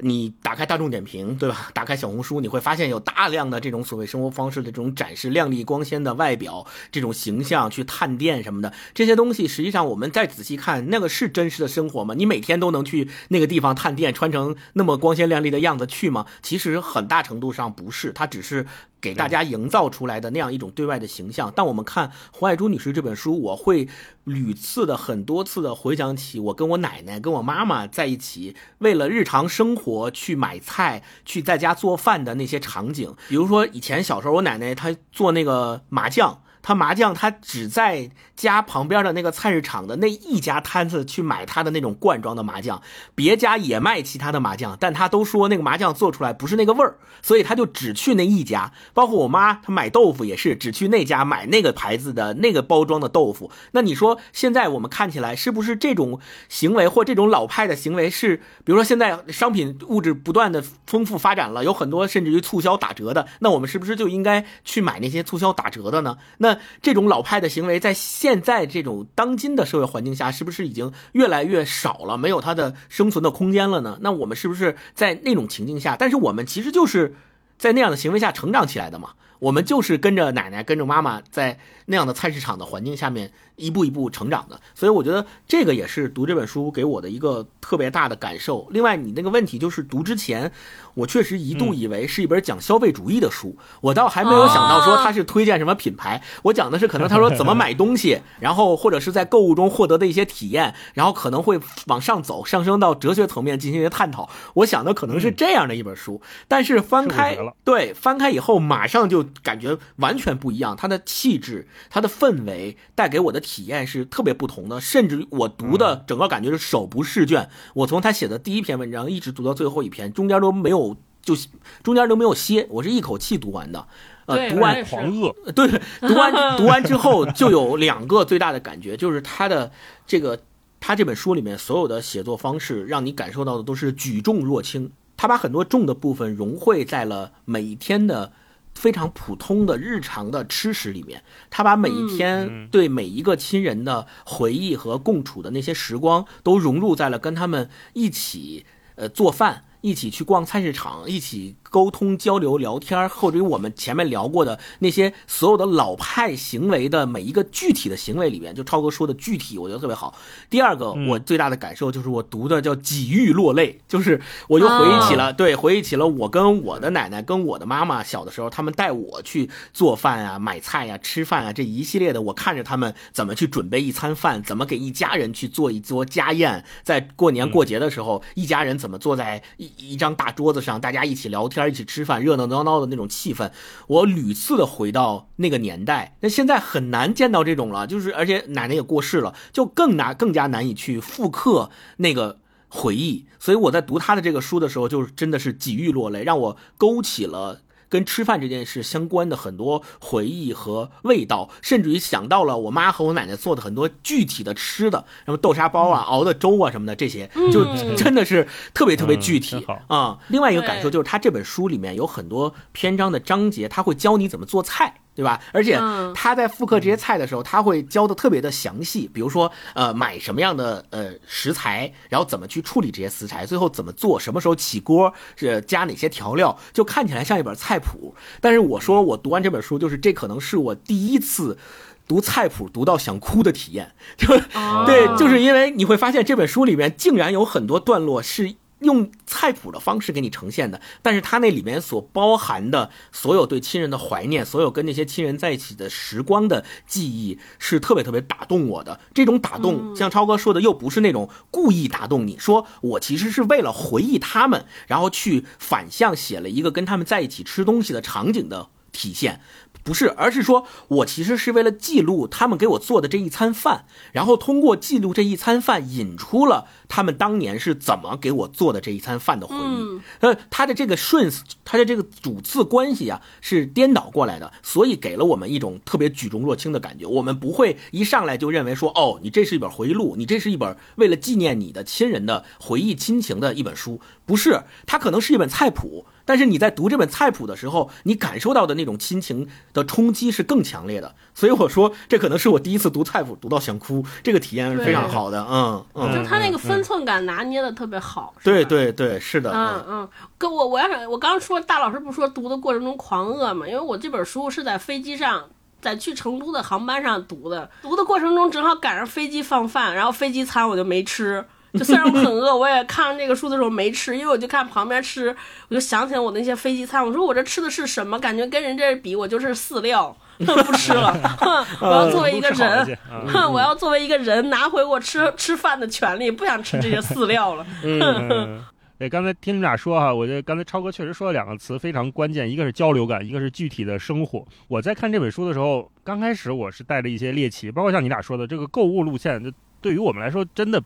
你打开大众点评，对吧？打开小红书，你会发现有大量的这种所谓生活方式的这种展示，亮丽光鲜的外表，这种形象去探店什么的，这些东西实际上我们再仔细看，那个是真实的生活吗？你每天都能去那个地方探店，穿成那么光鲜亮丽的样子去吗？其实很大程度上不是，它只是给大家营造出来的那样一种对外的形象。但我们看胡爱珠女士这本书，我会屡次的、很多次的回想起我跟我奶奶、跟我妈妈在一起，为了日常生活去买菜、去在家做饭的那些场景。比如说以前小时候，我奶奶她做那个麻酱。他麻酱，他只在家旁边的那个菜市场的那一家摊子去买他的那种罐装的麻酱，别家也卖其他的麻酱，但他都说那个麻酱做出来不是那个味儿，所以他就只去那一家。包括我妈，她买豆腐也是只去那家买那个牌子的那个包装的豆腐。那你说现在我们看起来是不是这种行为或这种老派的行为是，比如说现在商品物质不断的丰富发展了，有很多甚至于促销打折的，那我们是不是就应该去买那些促销打折的呢？那这种老派的行为在现在这种当今的社会环境下，是不是已经越来越少了，没有它的生存的空间了呢？那我们是不是在那种情境下，但是我们其实就是在那样的行为下成长起来的嘛？我们就是跟着奶奶、跟着妈妈，在那样的菜市场的环境下面一步一步成长的，所以我觉得这个也是读这本书给我的一个特别大的感受。另外，你那个问题就是读之前，我确实一度以为是一本讲消费主义的书，我倒还没有想到说他是推荐什么品牌，我讲的是可能他说怎么买东西，然后或者是在购物中获得的一些体验，然后可能会往上走，上升到哲学层面进行一些探讨。我想的可能是这样的一本书，但是翻开对翻开以后，马上就感觉完全不一样，它的气质、它的氛围带给我的体验是特别不同的，甚至于我读的整个感觉是手不释卷。我从他写的第一篇文章一直读到最后一篇，中间都没有就中间都没有歇，我是一口气读完的。呃，读完狂饿，对，读完读完之后就有两个最大的感觉，就是他的这个他这本书里面所有的写作方式，让你感受到的都是举重若轻。他把很多重的部分融汇在了每一天的非常普通的日常的吃食里面。他把每一天嗯对每一个亲人的回忆和共处的那些时光，都融入在了跟他们一起呃做饭。一起去逛菜市场，一起沟通交流聊天，或者于我们前面聊过的那些所有的老派行为的每一个具体的行为里面，就超哥说的具体，我觉得特别好。第二个，嗯我最大的感受就是我读的叫几欲落泪，就是我又回忆起了，对，回忆起了我跟我的奶奶跟我的妈妈小的时候，他们带我去做饭啊、买菜呀、吃饭啊这一系列的，我看着他们怎么去准备一餐饭，怎么给一家人去做一桌家宴，在过年过节的时候，一家人怎么坐在一一张大桌子上，大家一起聊天、一起吃饭，热热闹闹的那种气氛，我屡次的回到那个年代。那现在很难见到这种了，就是而且奶奶也过世了，就更难更加难以去复刻那个。回忆，所以我在读他的这个书的时候，就真的是几欲落泪，让我勾起了跟吃饭这件事相关的很多回忆和味道，甚至于想到了我妈和我奶奶做的很多具体的吃的，什么豆沙包啊、熬的粥啊什么的，这些就真的是特别特别具体啊、另外一个感受就是，他这本书里面有很多篇章的章节，他会教你怎么做菜。对吧？而且嗯他在复刻这些菜的时候，他会教的特别的详细，比如说，呃，买什么样的呃食材，然后怎么去处理这些食材，最后怎么做，什么时候起锅，是加哪些调料，就看起来像一本菜谱。但是我说，我读完这本书，就是这可能是我第一次。读菜谱读到想哭的体验，就哦对，就是因为你会发现这本书里面竟然有很多段落是用菜谱的方式给你呈现的，但是它那里面所包含的所有对亲人的怀念，所有跟那些亲人在一起的时光的记忆，是特别特别打动我的。这种打动，像超哥说的，又不是那种故意打动你，说我其实是为了回忆他们，然后去反向写了一个跟他们在一起吃东西的场景的体现。不是，而是说我其实是为了记录他们给我做的这一餐饭，然后通过记录这一餐饭，引出了他们当年是怎么给我做的这一餐饭的回忆。嗯呃，他的这个顺，他的这个主次关系啊是颠倒过来的，所以给了我们一种特别举重若轻的感觉。我们不会一上来就认为说，哦，你这是一本回忆录，你这是一本为了纪念你的亲人的回忆亲情的一本书，不是，它可能是一本菜谱。但是你在读这本菜谱的时候，你感受到的那种亲情的冲击是更强烈的。所以我说，这可能是我第一次读菜谱读到想哭，这个体验是非常好的。嗯嗯，就他那个分寸感拿捏的特别好。是对对对，是的。嗯嗯，跟我我要想我刚刚说大老师不说读的过程中狂饿嘛，因为我这本书是在飞机上。在去成都的航班上读的，读的过程中正好赶上飞机放饭，然后飞机餐我就没吃。就虽然我很饿，我也看这个书的时候没吃，因为我就看旁边吃，我就想起来我那些飞机餐，我说我这吃的是什么？感觉跟人这比，我就是饲料，不吃了。哼 我要作为一个人，啊哼，我要作为一个人拿回我吃吃饭的权利，不想吃这些饲料了。嗯，对，刚才听你们俩说哈，我觉得刚才超哥确实说了两个词非常关键，一个是交流感，一个是具体的生活。我在看这本书的时候，刚开始我是带着一些猎奇，包括像你俩说的这个购物路线，就对于我们来说真的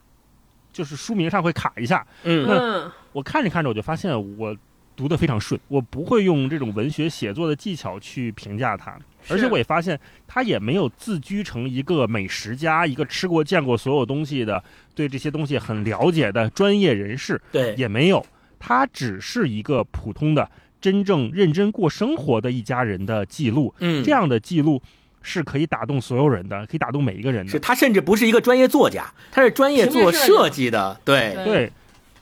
就是书名上会卡一下。嗯。嗯。我看着看着我就发现我读得非常顺，我不会用这种文学写作的技巧去评价它，而且我也发现他也没有自居成一个美食家，一个吃过见过所有东西的，对这些东西很了解的专业人士，对，也没有，他只是一个普通的、真正认真过生活的一家人的记录。嗯，这样的记录是可以打动所有人的，可以打动每一个人的。是他甚至不是一个专业作家，他是专业做设计的。对，对对，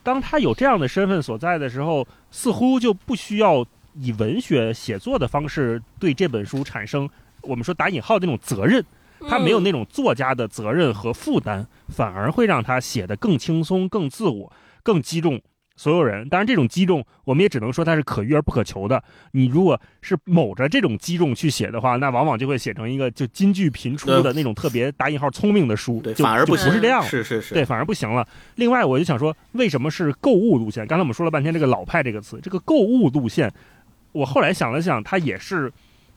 当他有这样的身份所在的时候，似乎就不需要以文学写作的方式对这本书产生我们说打引号的那种责任。他没有嗯那种作家的责任和负担，反而会让他写得更轻松、更自我、更击中所有人。当然，这种击中我们也只能说它是可遇而不可求的。你如果是某着这种击中去写的话，那往往就会写成一个就金句频出的那种特别打引号聪明的书，对，就就反而不行，不是这样了。是是是，对，反而不行了。另外，我就想说，为什么是购物路线？刚才我们说了半天这个“老派”这个词，这个购物路线，我后来想了想，它也是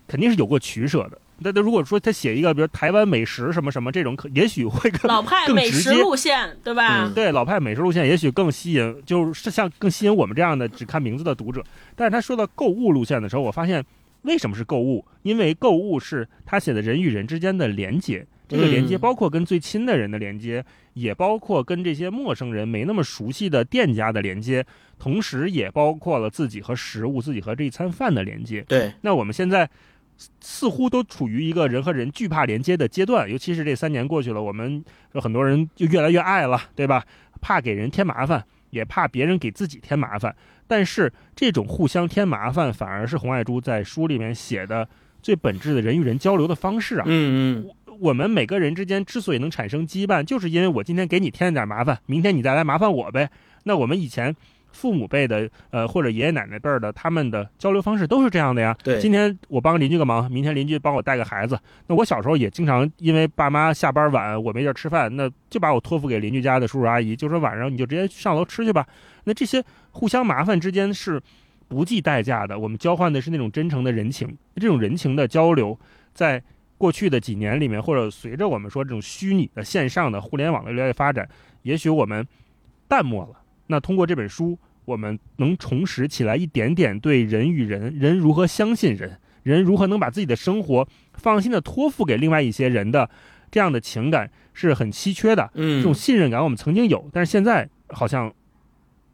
肯定是有过取舍的。那那如果说他写一个，比如台湾美食什么什么这种，可也许会更老派美食更直接路线，对吧？嗯对老派美食路线，也许更吸引，就是像更吸引我们这样的只看名字的读者。但是他说到购物路线的时候，我发现为什么是购物？因为购物是他写的人与人之间的连接，这个连接嗯包括跟最亲的人的连接，也包括跟这些陌生人没那么熟悉的店家的连接，同时也包括了自己和食物、自己和这一餐饭的连接。对，那我们现在似似乎都处于一个人和人惧怕连接的阶段，尤其是这三年过去了，我们有很多人就越来越爱了，对吧？怕给人添麻烦，也怕别人给自己添麻烦。但是这种互相添麻烦，反而是红爱珠在书里面写的最本质的人与人交流的方式啊。嗯嗯，我们每个人之间之所以能产生羁绊，就是因为我今天给你添了点麻烦，明天你再来麻烦我呗。那我们以前父母辈的，呃，或者爷爷奶奶辈儿的，他们的交流方式都是这样的呀。对今天我帮邻居个忙，明天邻居帮我带个孩子。那我小时候也经常因为爸妈下班晚，我没地儿吃饭，那就把我托付给邻居家的叔叔阿姨，就说晚上你就直接上楼吃去吧。那这些互相麻烦之间是不计代价的，我们交换的是那种真诚的人情。这种人情的交流，在过去的几年里面，或者随着我们说这种虚拟的线上的互联网的越来越发展，也许我们淡漠了。那通过这本书，我们能重拾起来一点点对人与人、人如何相信人、人如何能把自己的生活放心的托付给另外一些人的这样的情感，是很稀缺的。嗯，这种信任感我们曾经有，但是现在好像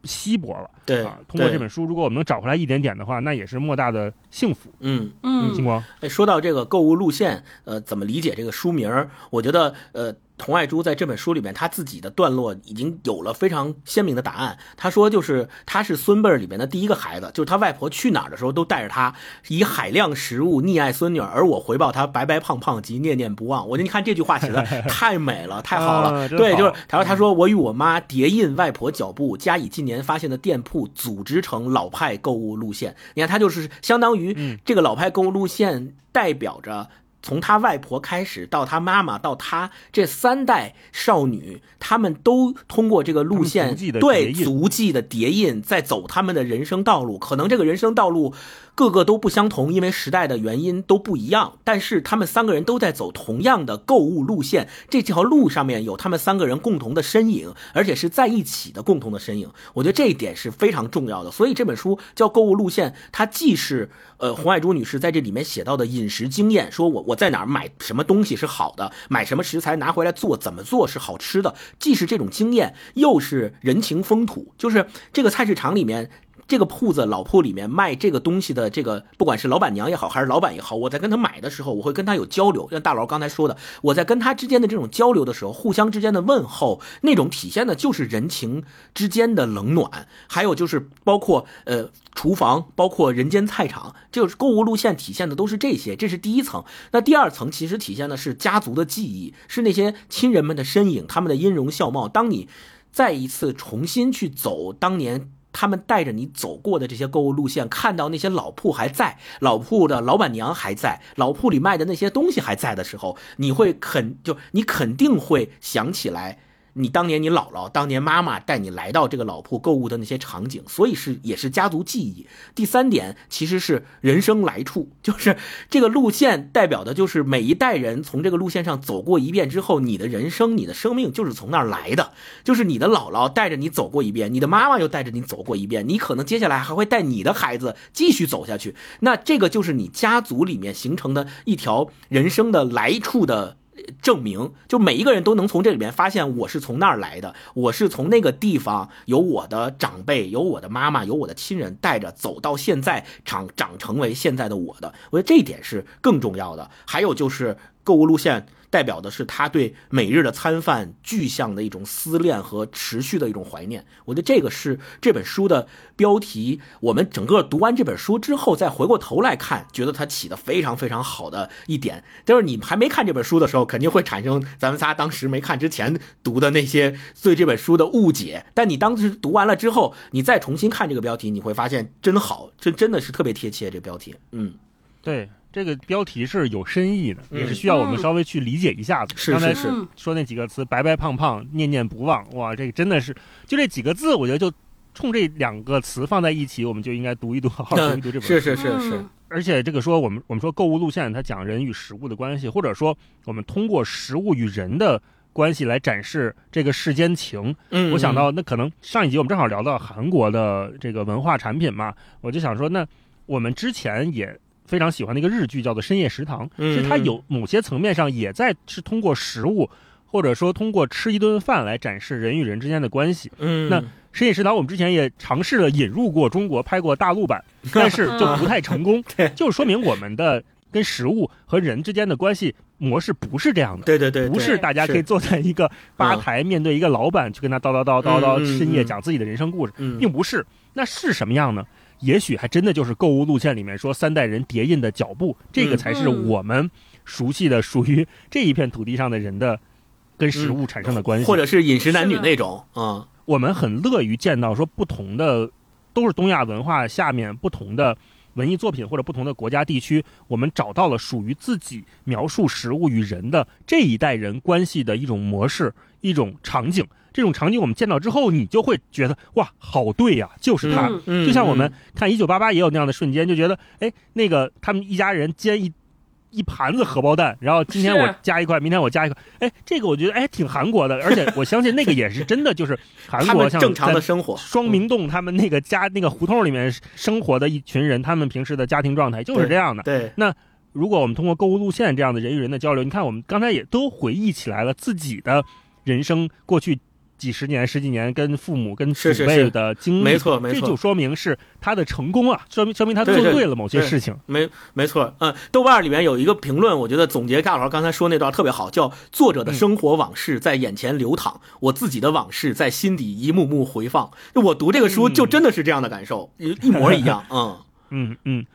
稀薄了对啊。通过这本书，如果我们能找回来一点点的话，那也是莫大的幸福。嗯。嗯金光，哎，说到这个购物路线，呃，怎么理解这个书名？我觉得，呃，童爱珠在这本书里面，他自己的段落已经有了非常鲜明的答案。他说，就是他是孙辈儿里面的第一个孩子，就是他外婆去哪儿的时候都带着他，以海量食物溺爱孙女儿，而我回报他白白胖胖及念念不忘。我觉得你看这句话写的 太美了，太好了。对，就是他说他说我与我妈叠印外婆脚步，加以近年发现的店铺，组织成老派购物路线。你看，他就是相当于嗯这个老派购物路线代表着。从他外婆开始，到他妈妈，到他这三代少女，他们都通过这个路线足对足迹的叠印，在走他们的人生道路。可能这个人生道路各个都不相同，因为时代的原因都不一样。但是他们三个人都在走同样的购物路线，这条路上面有他们三个人共同的身影，而且是在一起的共同的身影。我觉得这一点是非常重要的。所以这本书叫《购物路线》，它既是呃洪爱珠女士在这里面写到的饮食经验，说我我在哪儿买什么东西是好的，买什么食材拿回来做怎么做是好吃的，既是这种经验，又是人情风土，就是这个菜市场里面。这个铺子老铺里面卖这个东西的这个，不管是老板娘也好，还是老板也好，我在跟他买的时候，我会跟他有交流。像大佬刚才说的，我在跟他之间的这种交流的时候，互相之间的问候，那种体现的就是人情之间的冷暖。还有就是包括呃厨房，包括人间菜场，就是购物路线体现的都是这些。这是第一层。那第二层其实体现的是家族的记忆，是那些亲人们的身影，他们的音容笑貌。当你再一次重新去走当年。他们带着你走过的这些购物路线，看到那些老铺还在，老铺的老板娘还在，老铺里卖的那些东西还在的时候，你会肯就你肯定会想起来。你当年你姥姥、当年妈妈带你来到这个老铺购物的？那些场景，所以是也是家族记忆。第三点其实是人生来处，就是这个路线代表的？就是每一代人从这个路线上走过一遍之后，你的？人生、你的？生命就是从那儿来的。就是你的？姥姥带着你走过一遍，你的？妈妈又带着你走过一遍，你可能接下来还会带你的？孩子继续走下去。那这个就是你家族里面形成的一条人生的？来处的。证明，就每一个人都能从这里面发现，我是从那儿来的，我是从那个地方，有我的长辈，有我的妈妈，有我的亲人带着走到现在，长长成为现在的我的。我觉得这一点是更重要的。还有就是购物路线。代表的是他对每日的餐饭具象的一种思念和持续的一种怀念。我觉得这个是这本书的标题。我们整个读完这本书之后，再回过头来看，觉得它起的非常非常好的一点，就是你还没看这本书的时候，肯定会产生咱们仨当时没看之前读的那些对这本书的误解。但你当时读完了之后，你再重新看这个标题，你会发现真好，这真的是特别贴切。这个标题，嗯，对。这个标题是有深意的，也是需要我们稍微去理解一下的。是是是，说那几个词“白白胖胖，念念不忘”，哇，这个真的是就这几个字，我觉得就冲这两个词放在一起，我们就应该读一读，好好读一读这本书。是是是是，而且这个说我们我们说购物路线，它讲人与食物的关系，或者说我们通过食物与人的关系来展示这个世间情。嗯，我想到那可能上一集我们正好聊到韩国的这个文化产品嘛，我就想说，那我们之前也。非常喜欢的一个日剧叫做《深夜食堂》，其实它有某些层面上也在是通过食物，或者说通过吃一顿饭来展示人与人之间的关系。嗯，那《深夜食堂》我们之前也尝试了引入过中国，拍过大陆版，但是就不太成功。就是说明我们的跟食物和人之间的关系模式不是这样的。对对对，不是大家可以坐在一个吧台，面对一个老板去跟他叨叨叨叨叨深夜讲自己的人生故事，并不是。那是什么样呢？也许还真的就是购物路线里面说三代人叠印的脚步，这个才是我们熟悉的属于这一片土地上的人的跟食物产生的关系，或者是饮食男女那种嗯。我们很乐于见到说不同的都是东亚文化下面不同的文艺作品或者不同的国家地区，我们找到了属于自己描述食物与人的这一代人关系的一种模式、一种场景。这种场景我们见到之后，你就会觉得哇，好对呀，就是他。就像我们看《一九八八》也有那样的瞬间，就觉得哎，那个他们一家人煎一一盘子荷包蛋，然后今天我加一块，明天我加一块，哎，这个我觉得哎挺韩国的，而且我相信那个也是真的，就是韩国像正常的生活。双明洞他们那个家那个胡同里面生活的一群人，他们平时的家庭状态就是这样的。对。那如果我们通过购物路线这样的人与人的交流，你看我们刚才也都回忆起来了自己的人生过去。几十年、十几年跟父母、跟祖辈的经历，没错，没错，这就说明是他的成功啊，说明说明他做对了某些事情。没，没错。嗯，豆瓣里面有一个评论，我觉得总结大老师刚才说那段特别好，叫“作者的生活往事在眼前流淌，我自己的往事在心底一幕幕回放”。我读这个书就真的是这样的感受，一一模一样。嗯嗯嗯。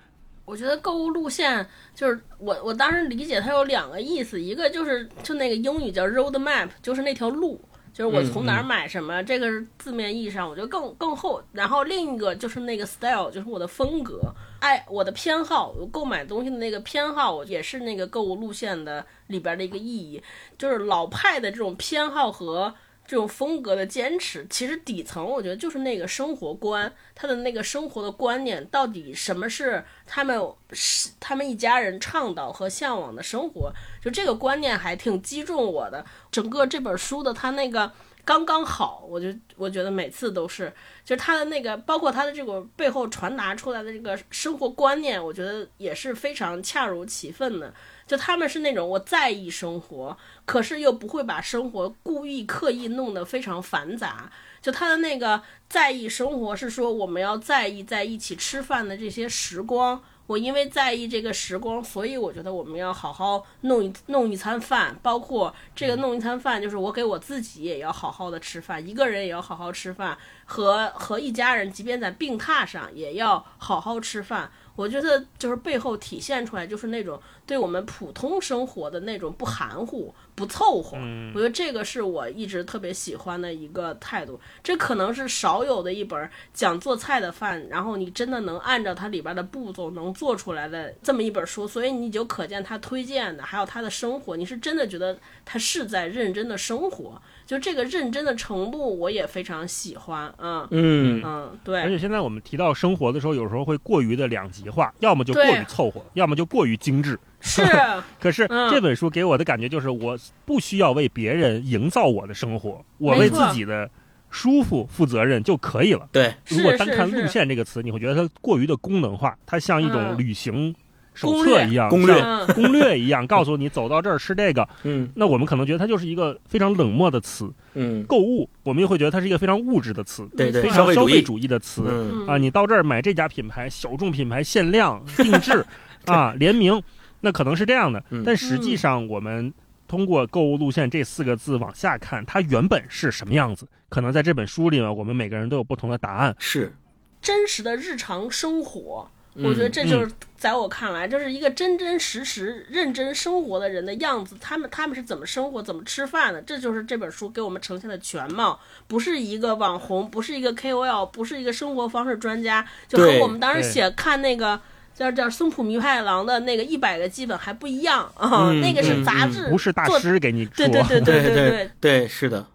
我觉得购物路线就是我我当时理解它有两个意思，一个就是就那个英语叫 road map，就是那条路。就是我从哪儿买什么，这个是字面意义上，我觉得更更厚。然后另一个就是那个 style，就是我的风格，哎，我的偏好，我购买东西的那个偏好，也是那个购物路线的里边的一个意义。就是老派的这种偏好和这种风格的坚持，其实底层我觉得就是那个生活观，他的那个生活的观念，到底什么是他们是他们一家人倡导和向往的生活，就这个观念还挺击中我的。整个这本书的他那个刚刚好，我就我觉得每次都是，就是他的那个，包括他的这个背后传达出来的这个生活观念，我觉得也是非常恰如其分的。就他们是那种我在意生活，可是又不会把生活故意刻意弄得非常繁杂。就他的那个在意生活，是说我们要在意在一起吃饭的这些时光。我因为在意这个时光，所以我觉得我们要好好弄一弄一餐饭，包括这个弄一餐饭，就是我给我自己也要好好的吃饭，一个人也要好好吃饭，和和一家人，即便在病榻上也要好好吃饭。我觉得就是背后体现出来就是那种对我们普通生活的那种不含糊、不凑合。我觉得这个是我一直特别喜欢的一个态度。这可能是少有的一本讲做菜的饭，然后你真的能按照它里边的步骤能做出来的这么一本书。所以你就可见他推荐的，还有他的生活，你是真的觉得他是在认真的生活。就这个认真的程度，我也非常喜欢。啊嗯嗯，对。而且现在我们提到生活的时候，有时候会过于的两极化，要么就过于凑合，要么就过于精致。是。可是这本书给我的感觉就是，我不需要为别人营造我的生活，我为自己的舒服负责任就可以了。对。如果单看“路线”这个词，你会觉得它过于的功能化，它像一种旅行。手册一样，攻略攻略一样，告诉你走到这儿吃这个。嗯，那我们可能觉得它就是一个非常冷漠的词。嗯，购物，我们又会觉得它是一个非常物质的词，对对，非常消费主义的词。嗯啊，你到这儿买这家品牌，小众品牌，限量定制 啊，联名，那可能是这样的。但实际上，我们通过购物路线这四个字往下看，它原本是什么样子？可能在这本书里面，我们每个人都有不同的答案。是真实的日常生活。我觉得这就是在我看来，这是一个真真实实、认真生活的人的样子。他们他们是怎么生活、怎么吃饭的？这就是这本书给我们呈现的全貌。不是一个网红，不是一个 KOL，不是一个生活方式专家，就和我们当时写看那个叫叫松浦弥太郎的那个一百个基本还不一样啊。那个是杂志，不是大师给你说。对对对对对对对，是的。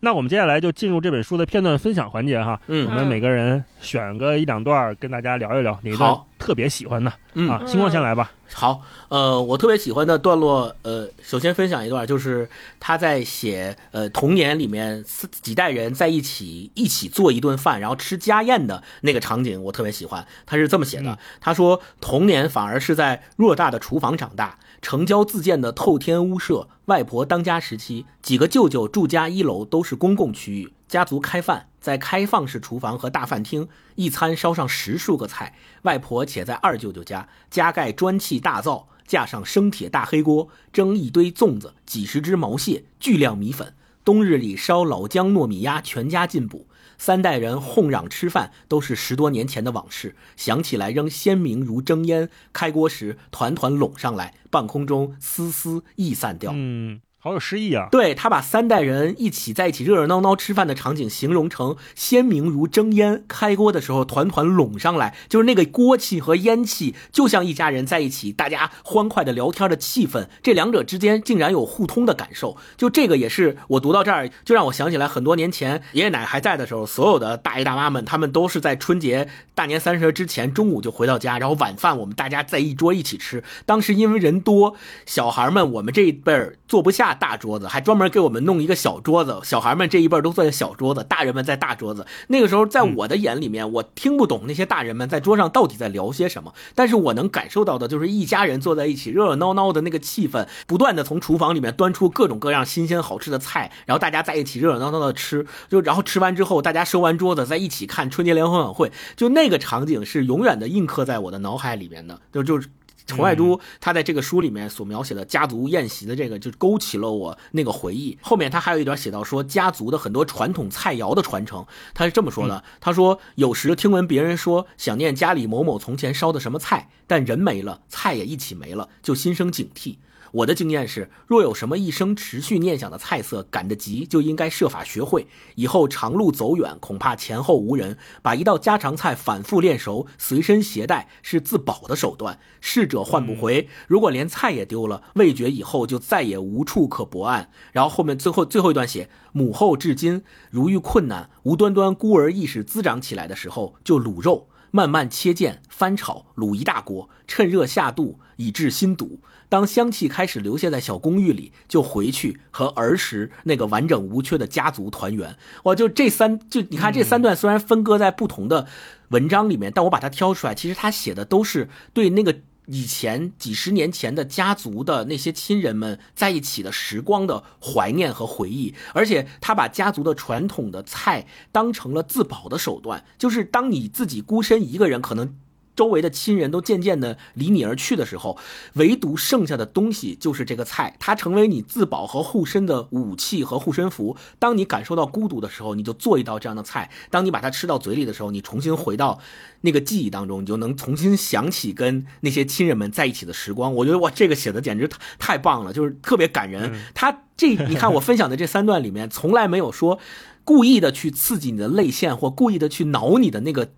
那我们接下来就进入这本书的片段分享环节哈，嗯，我们每个人选个一两段跟大家聊一聊哪一段特别喜欢的，啊，星光先来吧。好，呃，我特别喜欢的段落，呃，首先分享一段，就是他在写呃童年里面几代人在一起一起做一顿饭，然后吃家宴的那个场景，我特别喜欢。他是这么写的，他说童年反而是在偌大的厨房长大。城郊自建的透天屋舍，外婆当家时期，几个舅舅住家一楼都是公共区域。家族开饭，在开放式厨房和大饭厅，一餐烧上十数个菜。外婆且在二舅舅家，加盖砖砌大灶，架上生铁大黑锅，蒸一堆粽子，几十只毛蟹，巨量米粉。冬日里烧老姜糯米鸭，全家进补。三代人哄嚷吃饭，都是十多年前的往事，想起来仍鲜明如蒸烟。开锅时，团团拢上来，半空中丝丝易散掉。嗯。好有诗意啊！对他把三代人一起在一起热热闹闹吃饭的场景形容成鲜明如蒸烟，开锅的时候团团拢上来，就是那个锅气和烟气，就像一家人在一起，大家欢快的聊天的气氛，这两者之间竟然有互通的感受。就这个也是我读到这儿，就让我想起来很多年前爷爷奶奶还在的时候，所有的大爷大妈们，他们都是在春节大年三十之前中午就回到家，然后晚饭我们大家在一桌一起吃。当时因为人多，小孩们我们这一辈儿坐不下。大桌子还专门给我们弄一个小桌子，小孩们这一辈都坐在小桌子，大人们在大桌子。那个时候，在我的眼里面，我听不懂那些大人们在桌上到底在聊些什么，但是我能感受到的就是一家人坐在一起，热热闹闹的那个气氛，不断的从厨房里面端出各种各样新鲜好吃的菜，然后大家在一起热热闹闹的吃，就然后吃完之后，大家收完桌子，在一起看春节联欢晚会，就那个场景是永远的印刻在我的脑海里面的，就就是。陈爱珠他在这个书里面所描写的家族宴席的这个，就勾起了我那个回忆。后面他还有一段写到说，家族的很多传统菜肴的传承，他是这么说的：他说，有时听闻别人说想念家里某某从前烧的什么菜，但人没了，菜也一起没了，就心生警惕。我的经验是，若有什么一生持续念想的菜色，赶得急就应该设法学会。以后长路走远，恐怕前后无人，把一道家常菜反复练熟，随身携带是自保的手段。逝者换不回，如果连菜也丢了，味觉以后就再也无处可博岸。然后后面最后最后一段写：母后至今如遇困难，无端端孤儿意识滋长起来的时候，就卤肉。慢慢切件翻炒卤一大锅，趁热下肚，以治心堵。当香气开始流泻在小公寓里，就回去和儿时那个完整无缺的家族团圆。哇，就这三，就你看这三段虽然分割在不同的文章里面，但我把它挑出来，其实他写的都是对那个。以前几十年前的家族的那些亲人们在一起的时光的怀念和回忆，而且他把家族的传统的菜当成了自保的手段，就是当你自己孤身一个人，可能。周围的亲人都渐渐的离你而去的时候，唯独剩下的东西就是这个菜，它成为你自保和护身的武器和护身符。当你感受到孤独的时候，你就做一道这样的菜；当你把它吃到嘴里的时候，你重新回到那个记忆当中，你就能重新想起跟那些亲人们在一起的时光。我觉得哇，这个写的简直太太棒了，就是特别感人。他这你看我分享的这三段里面，从来没有说故意的去刺激你的泪腺，或故意的去挠你的那个。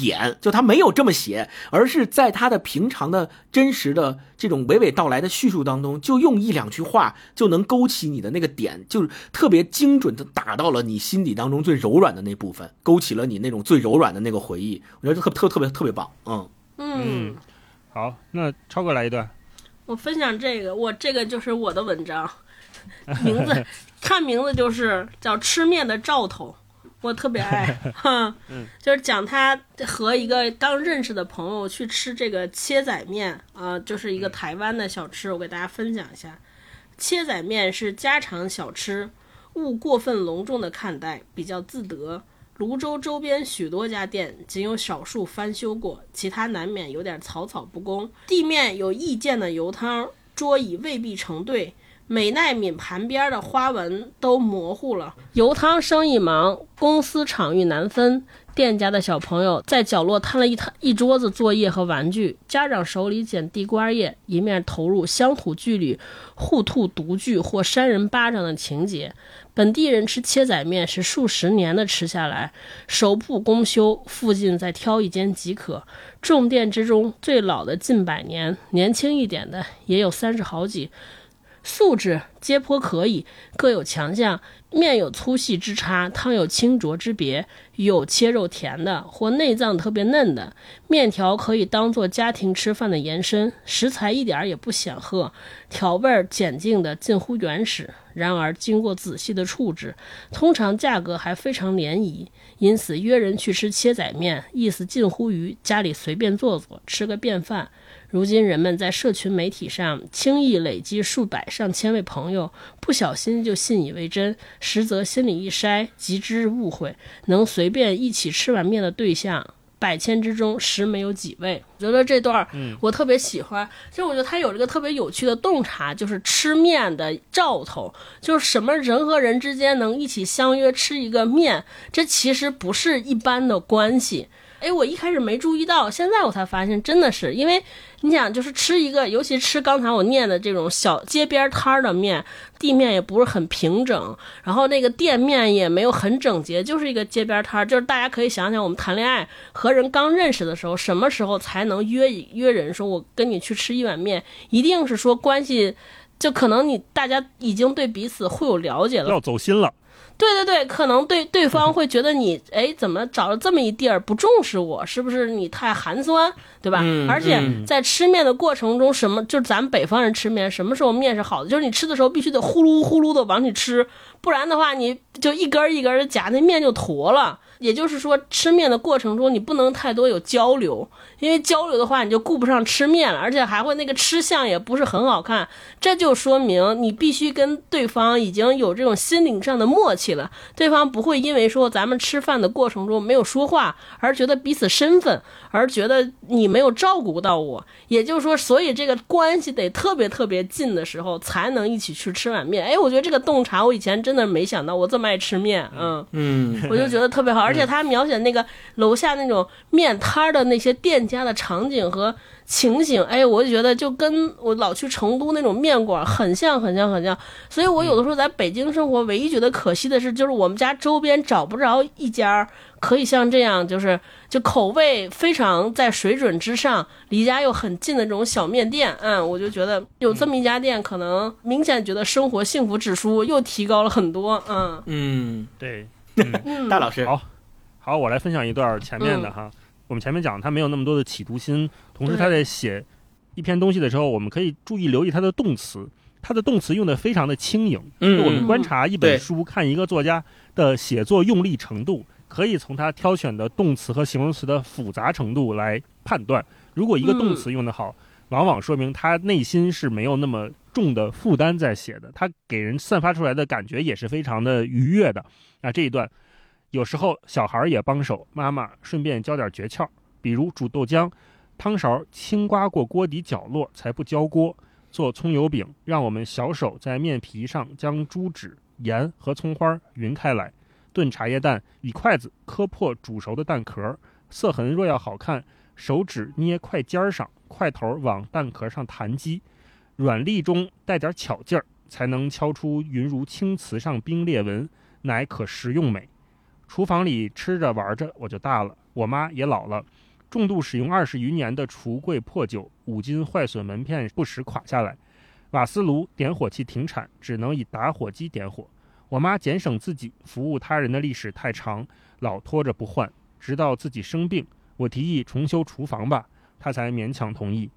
点就他没有这么写，而是在他的平常的真实的这种娓娓道来的叙述当中，就用一两句话就能勾起你的那个点，就是特别精准的打到了你心底当中最柔软的那部分，勾起了你那种最柔软的那个回忆。我觉得特特特别特别棒，嗯嗯，好，那超哥来一段，我分享这个，我这个就是我的文章，名字 看名字就是叫吃面的兆头。我特别爱，哈，就是讲他和一个刚认识的朋友去吃这个切仔面啊，就是一个台湾的小吃，我给大家分享一下。切仔面是家常小吃，勿过分隆重的看待，比较自得。泸州周边许多家店，仅有少数翻修过，其他难免有点草草不工。地面有意见的油汤，桌椅未必成对。美奈敏盘边的花纹都模糊了。油汤生意忙，公司场域难分。店家的小朋友在角落摊了一摊一桌子作业和玩具，家长手里捡地瓜叶，一面投入乡土剧里互吐毒句或扇人巴掌的情节。本地人吃切仔面是数十年的吃下来，首铺公休，附近再挑一间即可。众店之中最老的近百年，年轻一点的也有三十好几。素质皆颇可以，各有强项。面有粗细之差，汤有清浊之别。有切肉甜的，或内脏特别嫩的。面条可以当做家庭吃饭的延伸。食材一点也不显赫，调味儿简净的近乎原始。然而经过仔细的处置，通常价格还非常廉宜。因此约人去吃切仔面，意思近乎于家里随便做做，吃个便饭。如今人们在社群媒体上轻易累积数百上千位朋友，不小心就信以为真，实则心里一筛，即知误会。能随便一起吃碗面的对象，百千之中实没有几位。我觉得这段我特别喜欢。其实我觉得他有这个特别有趣的洞察，就是吃面的兆头，就是什么人和人之间能一起相约吃一个面，这其实不是一般的关系。哎，我一开始没注意到，现在我才发现，真的是因为你想，就是吃一个，尤其吃刚才我念的这种小街边摊儿的面，地面也不是很平整，然后那个店面也没有很整洁，就是一个街边摊儿。就是大家可以想想，我们谈恋爱和人刚认识的时候，什么时候才能约约人说，我跟你去吃一碗面，一定是说关系，就可能你大家已经对彼此会有了解了，要走心了。对对对，可能对对方会觉得你，哎，怎么找了这么一地儿不重视我？是不是你太寒酸，对吧？而且在吃面的过程中，什么就是咱们北方人吃面，什么时候面是好的？就是你吃的时候必须得呼噜呼噜的往里吃，不然的话，你就一根一根的夹，那面就坨了。也就是说，吃面的过程中，你不能太多有交流，因为交流的话，你就顾不上吃面了，而且还会那个吃相也不是很好看。这就说明你必须跟对方已经有这种心灵上的默契了，对方不会因为说咱们吃饭的过程中没有说话而觉得彼此身份，而觉得你没有照顾到我。也就是说，所以这个关系得特别特别近的时候才能一起去吃碗面。哎，我觉得这个洞察，我以前真的没想到，我这么爱吃面，嗯嗯，我就觉得特别好。而且他描写那个楼下那种面摊儿的那些店家的场景和情景，哎，我就觉得就跟我老去成都那种面馆很像，很像，很像。所以我有的时候在北京生活，唯一觉得可惜的是，就是我们家周边找不着一家可以像这样，就是就口味非常在水准之上，离家又很近的这种小面店。嗯，我就觉得有这么一家店，可能明显觉得生活幸福指数又提高了很多。嗯嗯，对，大老师，好，好，我来分享一段前面的哈。我们前面讲他没有那么多的企图心，同时他在写一篇东西的时候，我们可以注意留意他的动词，他的动词用的非常的轻盈。嗯我们观察一本书，看一个作家的写作用力程度，可以从他挑选的动词和形容词的复杂程度来判断。如果一个动词用得好，往往说明他内心是没有那么重的负担在写的，他给人散发出来的感觉也是非常的愉悦的。那，这一段有时候小孩也帮手，妈妈顺便教点诀窍，比如煮豆浆，汤勺轻刮过锅底角落才不焦锅；做葱油饼，让我们小手在面皮上将猪脂、盐和葱花匀开来；炖茶叶蛋，以筷子磕破煮熟的蛋壳，色痕若要好看，手指捏筷尖儿上，筷头往蛋壳上弹击，软粒中带点巧劲儿，才能敲出云如青瓷上冰裂纹，乃可食用美。厨房里吃着玩着，我就大了，我妈也老了，重度使用二十余年的橱柜破旧，五金坏损门片不时垮下来，瓦斯炉点火器停产，只能以打火机点火。我妈俭省自己，服务他人的历史太长，老拖着不换，直到自己生病，我提议重修厨房吧，她才勉强同意。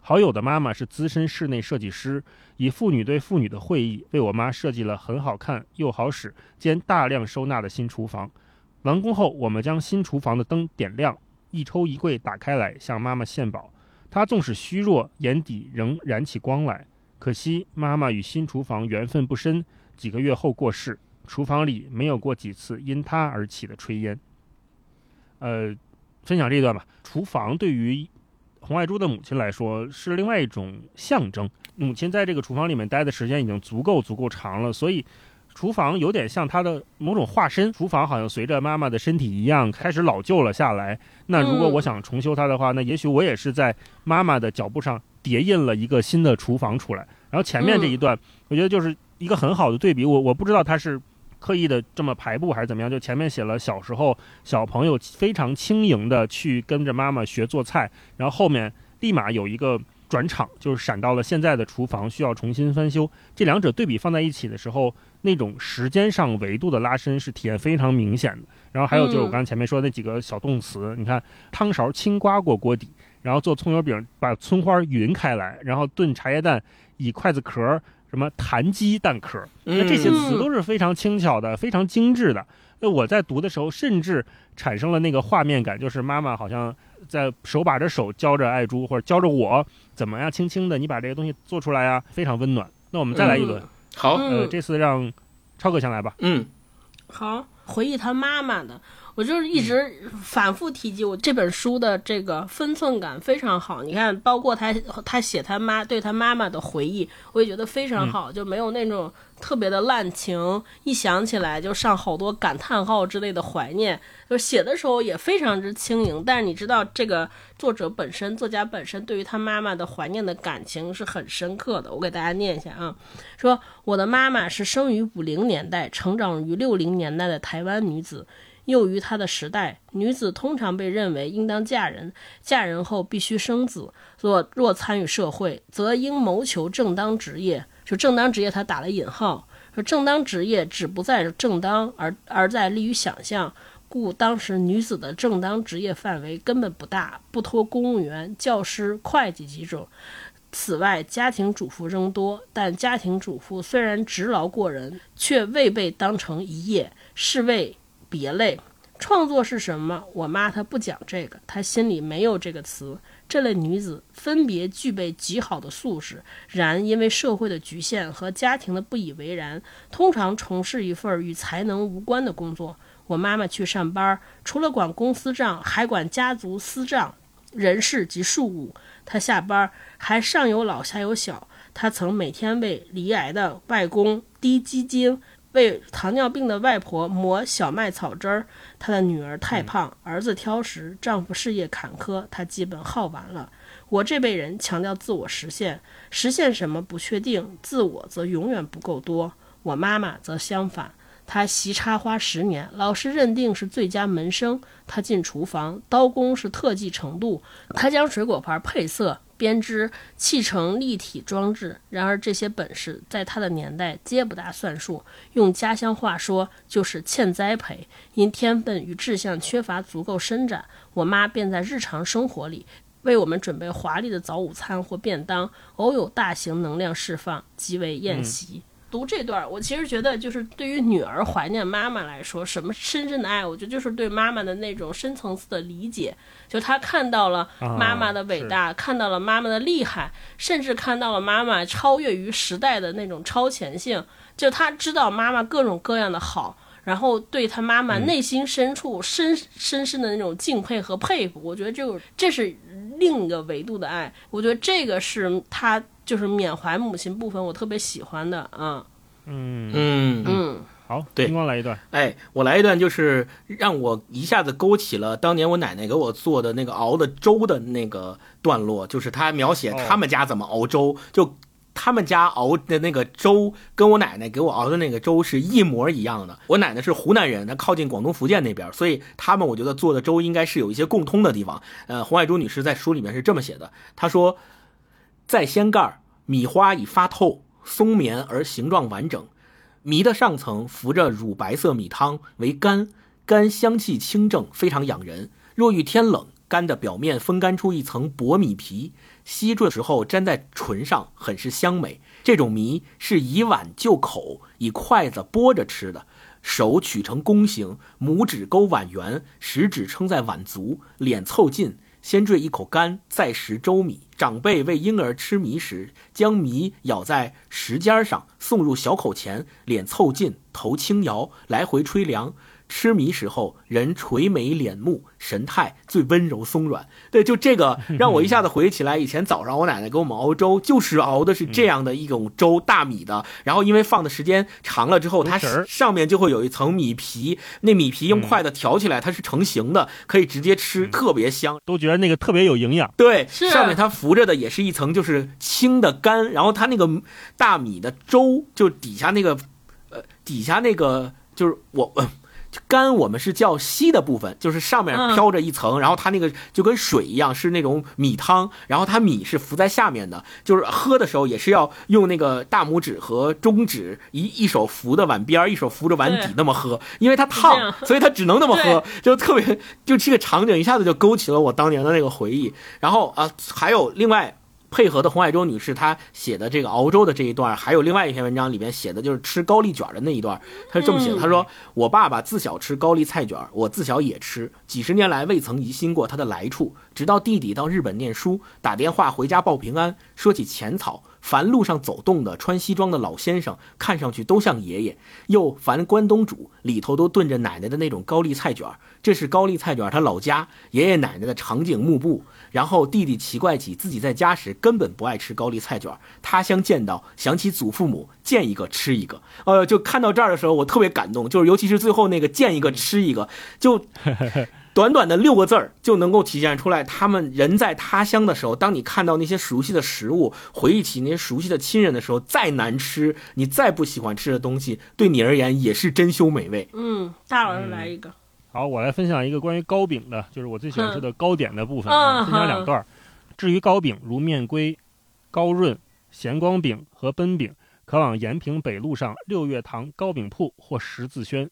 好友的妈妈是资深室内设计师，以妇女对妇女的会议为我妈设计了很好看又好使兼大量收纳的新厨房。完工后，我们将新厨房的灯点亮，一抽一柜打开来，向妈妈献宝。她纵使虚弱，眼底仍燃起光来。可惜妈妈与新厨房缘分不深，几个月后过世。厨房里没有过几次因她而起的炊烟。呃，分享这一段吧。厨房对于红爱珠的母亲来说是另外一种象征。母亲在这个厨房里面待的时间已经足够足够长了，所以厨房有点像她的某种化身。厨房好像随着妈妈的身体一样开始老旧了下来。那如果我想重修它的话，那也许我也是在妈妈的脚步上叠印了一个新的厨房出来。然后前面这一段，我觉得就是一个很好的对比。我我不知道它是刻意的这么排布还是怎么样。就前面写了小时候小朋友非常轻盈的去跟着妈妈学做菜，然后后面立马有一个转场，就是闪到了现在的厨房需要重新翻修。这两者对比放在一起的时候，那种时间上维度的拉伸是体验非常明显的。然后还有就是我刚才前面说的那几个小动词，你看汤勺轻刮过锅底，然后做葱油饼把葱花匀开来，然后炖茶叶蛋以筷子壳什么弹击蛋壳，那这些词都是非常轻巧的，非常精致的。那我在读的时候，甚至产生了那个画面感，就是妈妈好像在手把着手教着爱珠，或者教着我怎么样，轻轻的你把这个东西做出来啊，非常温暖。那我们再来一轮，好，呃，嗯这次让超哥先来吧。嗯好，回忆他妈妈的，我就是一直反复提及我这本书的这个分寸感非常好。你看，包括他他写他妈对他妈妈的回忆，我也觉得非常好，就没有那种特别的滥情，一想起来就上好多感叹号之类的怀念。就写的时候也非常之轻盈，但是你知道，这个作者本身，作家本身对于他妈妈的怀念的感情是很深刻的。我给大家念一下啊，说我的妈妈是生于五零年代，成长于六零年代的台湾女子。幼于她的时代，女子通常被认为应当嫁人，嫁人后必须生子。若若参与社会，则应谋求正当职业。就正当职业，他打了引号，说正当职业只不在正当，而而在利于想象。故当时女子的正当职业范围根本不大，不脱公务员、教师、会计几种。此外，家庭主妇仍多，但家庭主妇虽然职劳过人，却未被当成一业，是为别类。创作是什么？我妈她不讲这个，她心里没有这个词。这类女子分别具备极好的素质，然因为社会的局限和家庭的不以为然，通常从事一份与才能无关的工作。我妈妈去上班，除了管公司账，还管家族私账、人事及庶务。她下班还上有老下有小，她曾每天为罹癌的外公滴鸡精，为糖尿病的外婆磨小麦草汁儿，她的女儿太胖，儿子挑食，丈夫事业坎坷，她基本耗完了。我这辈人强调自我实现，实现什么不确定，自我则永远不够多。我妈妈则相反，她习插花十年，老师认定是最佳门生。她进厨房，刀工是特技程度。她将水果盘配色、编织砌成立体装置。然而这些本事在他的年代皆不大算数，用家乡话说就是欠栽培。因天分与志向缺乏足够伸展，我妈便在日常生活里。为我们准备华丽的早午餐或便当，偶有大型能量释放，即为宴席。读这段，我其实觉得，就是对于女儿怀念妈妈来说，什么深深的爱，我觉得就是对妈妈的那种深层次的理解。就她看到了妈妈的伟大，看到了妈妈的厉害，甚至看到了妈妈超越于时代的那种超前性。就她知道妈妈各种各样的好。然后对她妈妈内心深处深深深的那种敬佩和佩服，我觉得就这是另一个维度的爱。我觉得这个是他就是缅怀母亲部分，我特别喜欢的啊。嗯嗯嗯，好，对星光来一段。哎，我来一段，就是让我一下子勾起了当年我奶奶给我做的那个熬的粥的那个段落，就是她描写他们家怎么熬粥，就。他们家熬的那个粥，跟我奶奶给我熬的那个粥是一模一样的。我奶奶是湖南人，她靠近广东、福建那边，所以他们我觉得做的粥应该是有一些共通的地方。呃，洪爱珠女士在书里面是这么写的，她说：“在掀盖，米花已发透，松绵而形状完整，米的上层浮着乳白色米汤，为干，干香气清正，非常养人。若遇天冷，干的表面风干出一层薄米皮。”吸住的时候粘在唇上，很是香美。这种糜是以碗就口，以筷子拨着吃的。手取成弓形，拇指勾碗缘，食指撑在碗足，脸凑近，先坠一口干，再食粥米。长辈喂婴儿吃米时，将米舀在食尖上，送入小口前，脸凑近，头轻摇，来回吹凉。吃米时候，人垂眉敛目，神态最温柔松软。对，就这个让我一下子回忆起来，以前早上我奶奶给我们熬粥，就是熬的是这样的一种粥，大米的。然后因为放的时间长了之后，它上面就会有一层米皮，那米皮用筷子挑起来，它是成型的，可以直接吃，特别香。都觉得那个特别有营养。对，上面它浮着的也是一层就是清的干，然后它那个大米的粥，就底下那个，呃，底下那个就是我。干我们是叫稀的部分，就是上面飘着一层，然后它那个就跟水一样，是那种米汤，然后它米是浮在下面的，就是喝的时候也是要用那个大拇指和中指一一手扶的碗边，一手扶着碗底那么喝，因为它烫，所以它只能那么喝，就特别就这个场景一下子就勾起了我当年的那个回忆。然后啊，还有另外。配合的洪爱洲女士，她写的这个熬粥的这一段，还有另外一篇文章里面写的就是吃高丽卷的那一段。她是这么写的：她说，我爸爸自小吃高丽菜卷，我自小也吃，几十年来未曾疑心过它的来处。直到弟弟到日本念书，打电话回家报平安，说起浅草，凡路上走动的穿西装的老先生，看上去都像爷爷。又凡关东煮里头都炖着奶奶的那种高丽菜卷，这是高丽菜卷他老家爷爷奶奶的场景幕布。然后弟弟奇怪起自己在家时根本不爱吃高丽菜卷，他乡见到想起祖父母见一个吃一个，呃，就看到这儿的时候我特别感动，就是尤其是最后那个见一个吃一个，就 短短的六个字儿就能够体现出来，他们人在他乡的时候，当你看到那些熟悉的食物，回忆起那些熟悉的亲人的时候，再难吃，你再不喜欢吃的东西，对你而言也是珍馐美味。嗯，大老师来一个。好，我来分享一个关于糕饼的，就是我最喜欢吃的糕点的部分啊，分享两段。至于糕饼，如面龟、高润、咸光饼和奔饼，可往延平北路上六月堂糕饼铺或十字轩。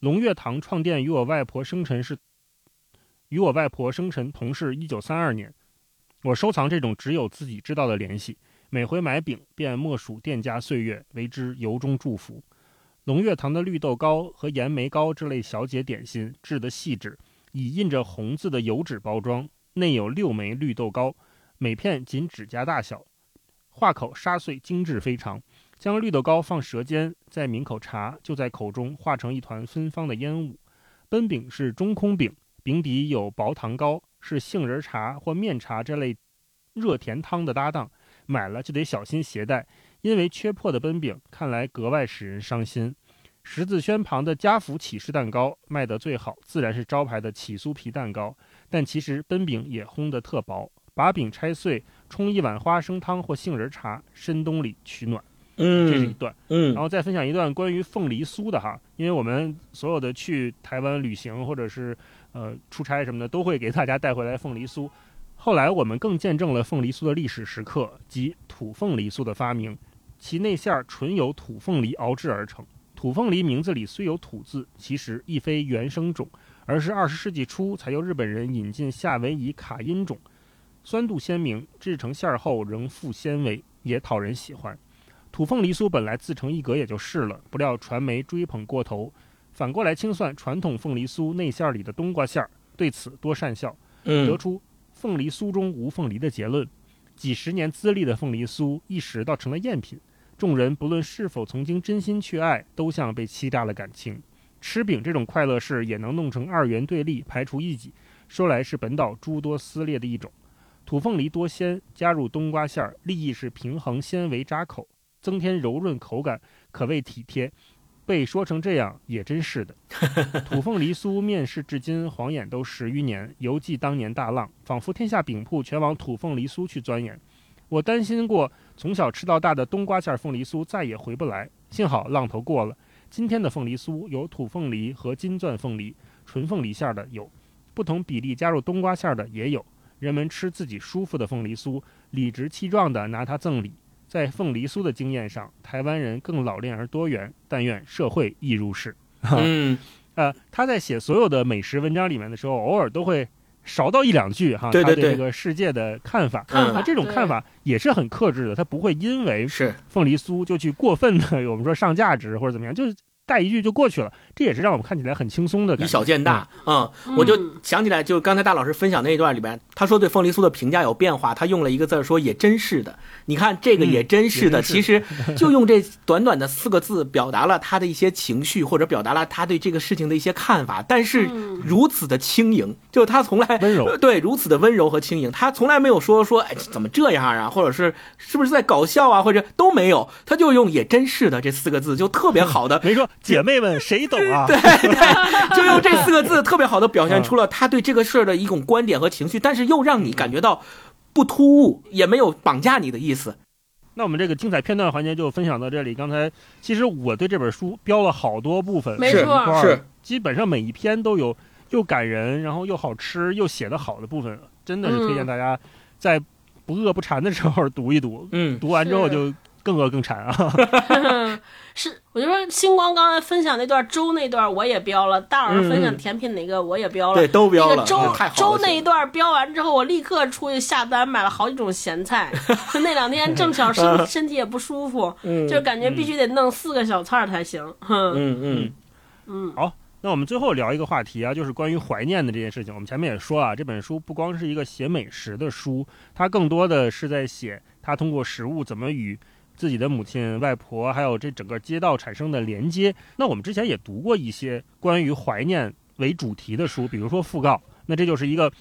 龙月堂创店与我外婆生辰是，与我外婆生辰同是一九三二年。我收藏这种只有自己知道的联系，每回买饼便默数店家岁月，为之由衷祝福。龙月堂的绿豆糕和盐梅糕这类小姐点心制得细致，以印着红字的油纸包装，内有六枚绿豆糕，每片仅指甲大小，化口沙碎，精致非常。将绿豆糕放舌尖，再抿口茶，就在口中化成一团芬芳的烟雾。奔饼是中空饼，饼底有薄糖糕，是杏仁茶或面茶这类热甜汤的搭档，买了就得小心携带。因为缺破的奔饼，看来格外使人伤心。十字轩旁的家福起司蛋糕卖得最好，自然是招牌的起酥皮蛋糕。但其实奔饼也烘得特薄，把饼拆碎，冲一碗花生汤或杏仁茶，深冬里取暖。嗯，这是一段。嗯然后再分享一段关于凤梨酥的哈，因为我们所有的去台湾旅行或者是呃出差什么的，都会给大家带回来凤梨酥。后来我们更见证了凤梨酥的历史时刻，及土凤梨酥的发明。其内馅儿纯由土凤梨熬制而成。土凤梨名字里虽有“土”字，其实亦非原生种，而是二十世纪初才由日本人引进夏威夷卡因种，酸度鲜明，制成馅儿后仍富纤维，也讨人喜欢。土凤梨酥本来自成一格也就是了，不料传媒追捧过头，反过来清算传统凤梨酥内馅儿里的冬瓜馅儿，对此多善笑，得嗯出凤梨酥中无凤梨的结论。几十年资历的凤梨酥一时倒成了赝品，众人不论是否曾经真心去爱，都像被欺诈了感情。吃饼这种快乐事也能弄成二元对立，排除异己，说来是本岛诸多撕裂的一种。土凤梨多鲜，加入冬瓜馅儿，立意是平衡纤维扎口，增添柔润口感，可谓体贴。被说成这样，也真是的。土凤梨酥面世至今，晃眼都十余年，犹记当年大浪，仿佛天下饼铺全往土凤梨酥去钻研。我担心过，从小吃到大的冬瓜馅儿凤梨酥再也回不来。幸好浪头过了，今天的凤梨酥有土凤梨和金钻凤梨，纯凤梨馅儿的有，不同比例加入冬瓜馅儿的也有。人们吃自己舒服的凤梨酥，理直气壮地拿它赠礼。在凤梨酥的经验上，台湾人更老练而多元，但愿社会亦如是。嗯，呃，他在写所有的美食文章里面的时候，偶尔都会少到一两句哈，对对对。他对这个世界的看法。看法啊，这种看法也是很克制的，他不会因为是。凤梨酥就去过分的 我们说上价值或者怎么样，就是带一句就过去了，这也是让我们看起来很轻松的。以小见大，嗯，我就嗯想起来，就刚才大老师分享那一段里边，他说对凤梨酥的评价有变化，他用了一个字说也真是的。你看这个嗯也真是的，其实就用这短短的四个字表达了他的一些情绪，或者表达了他对这个事情的一些看法，但是嗯如此的轻盈，就他从来温柔呃对如此的温柔和轻盈，他从来没有说说哎怎么这样啊，或者是是不是在搞笑啊，或者都没有，他就用也真是的这四个字，就特别好的没说姐妹们谁懂啊？对 对，就用这四个字特别好的表现出了他对这个事儿的一种观点和情绪，但是又让你感觉到不突兀，也没有绑架你的意思。那我们这个精彩片段环节就分享到这里。刚才其实我对这本书标了好多部分，没错是基本上每一篇都有又感人，然后又好吃又写得好的部分，真的是推荐大家在不饿不馋的时候 读一读，嗯读完之后就更饿更馋啊。是，我就说星光刚才分享那段粥那段我也标了，大老师分享甜品那个我也标了。对，都标了，那个粥。粥那一段标完之后，我立刻出去下单买了好几种咸菜。那两天正巧身身体也不舒服，嗯就感觉必须得弄四个小菜儿才行。嗯，嗯嗯好那我们最后聊一个话题啊，就是关于怀念的这件事情。我们前面也说啊，这本书不光是一个写美食的书，它更多的是在写他通过食物怎么与自己的母亲、外婆，还有这整个街道产生的连接。那我们之前也读过一些关于怀念为主题的书，比如说《讣告》，那这就是一个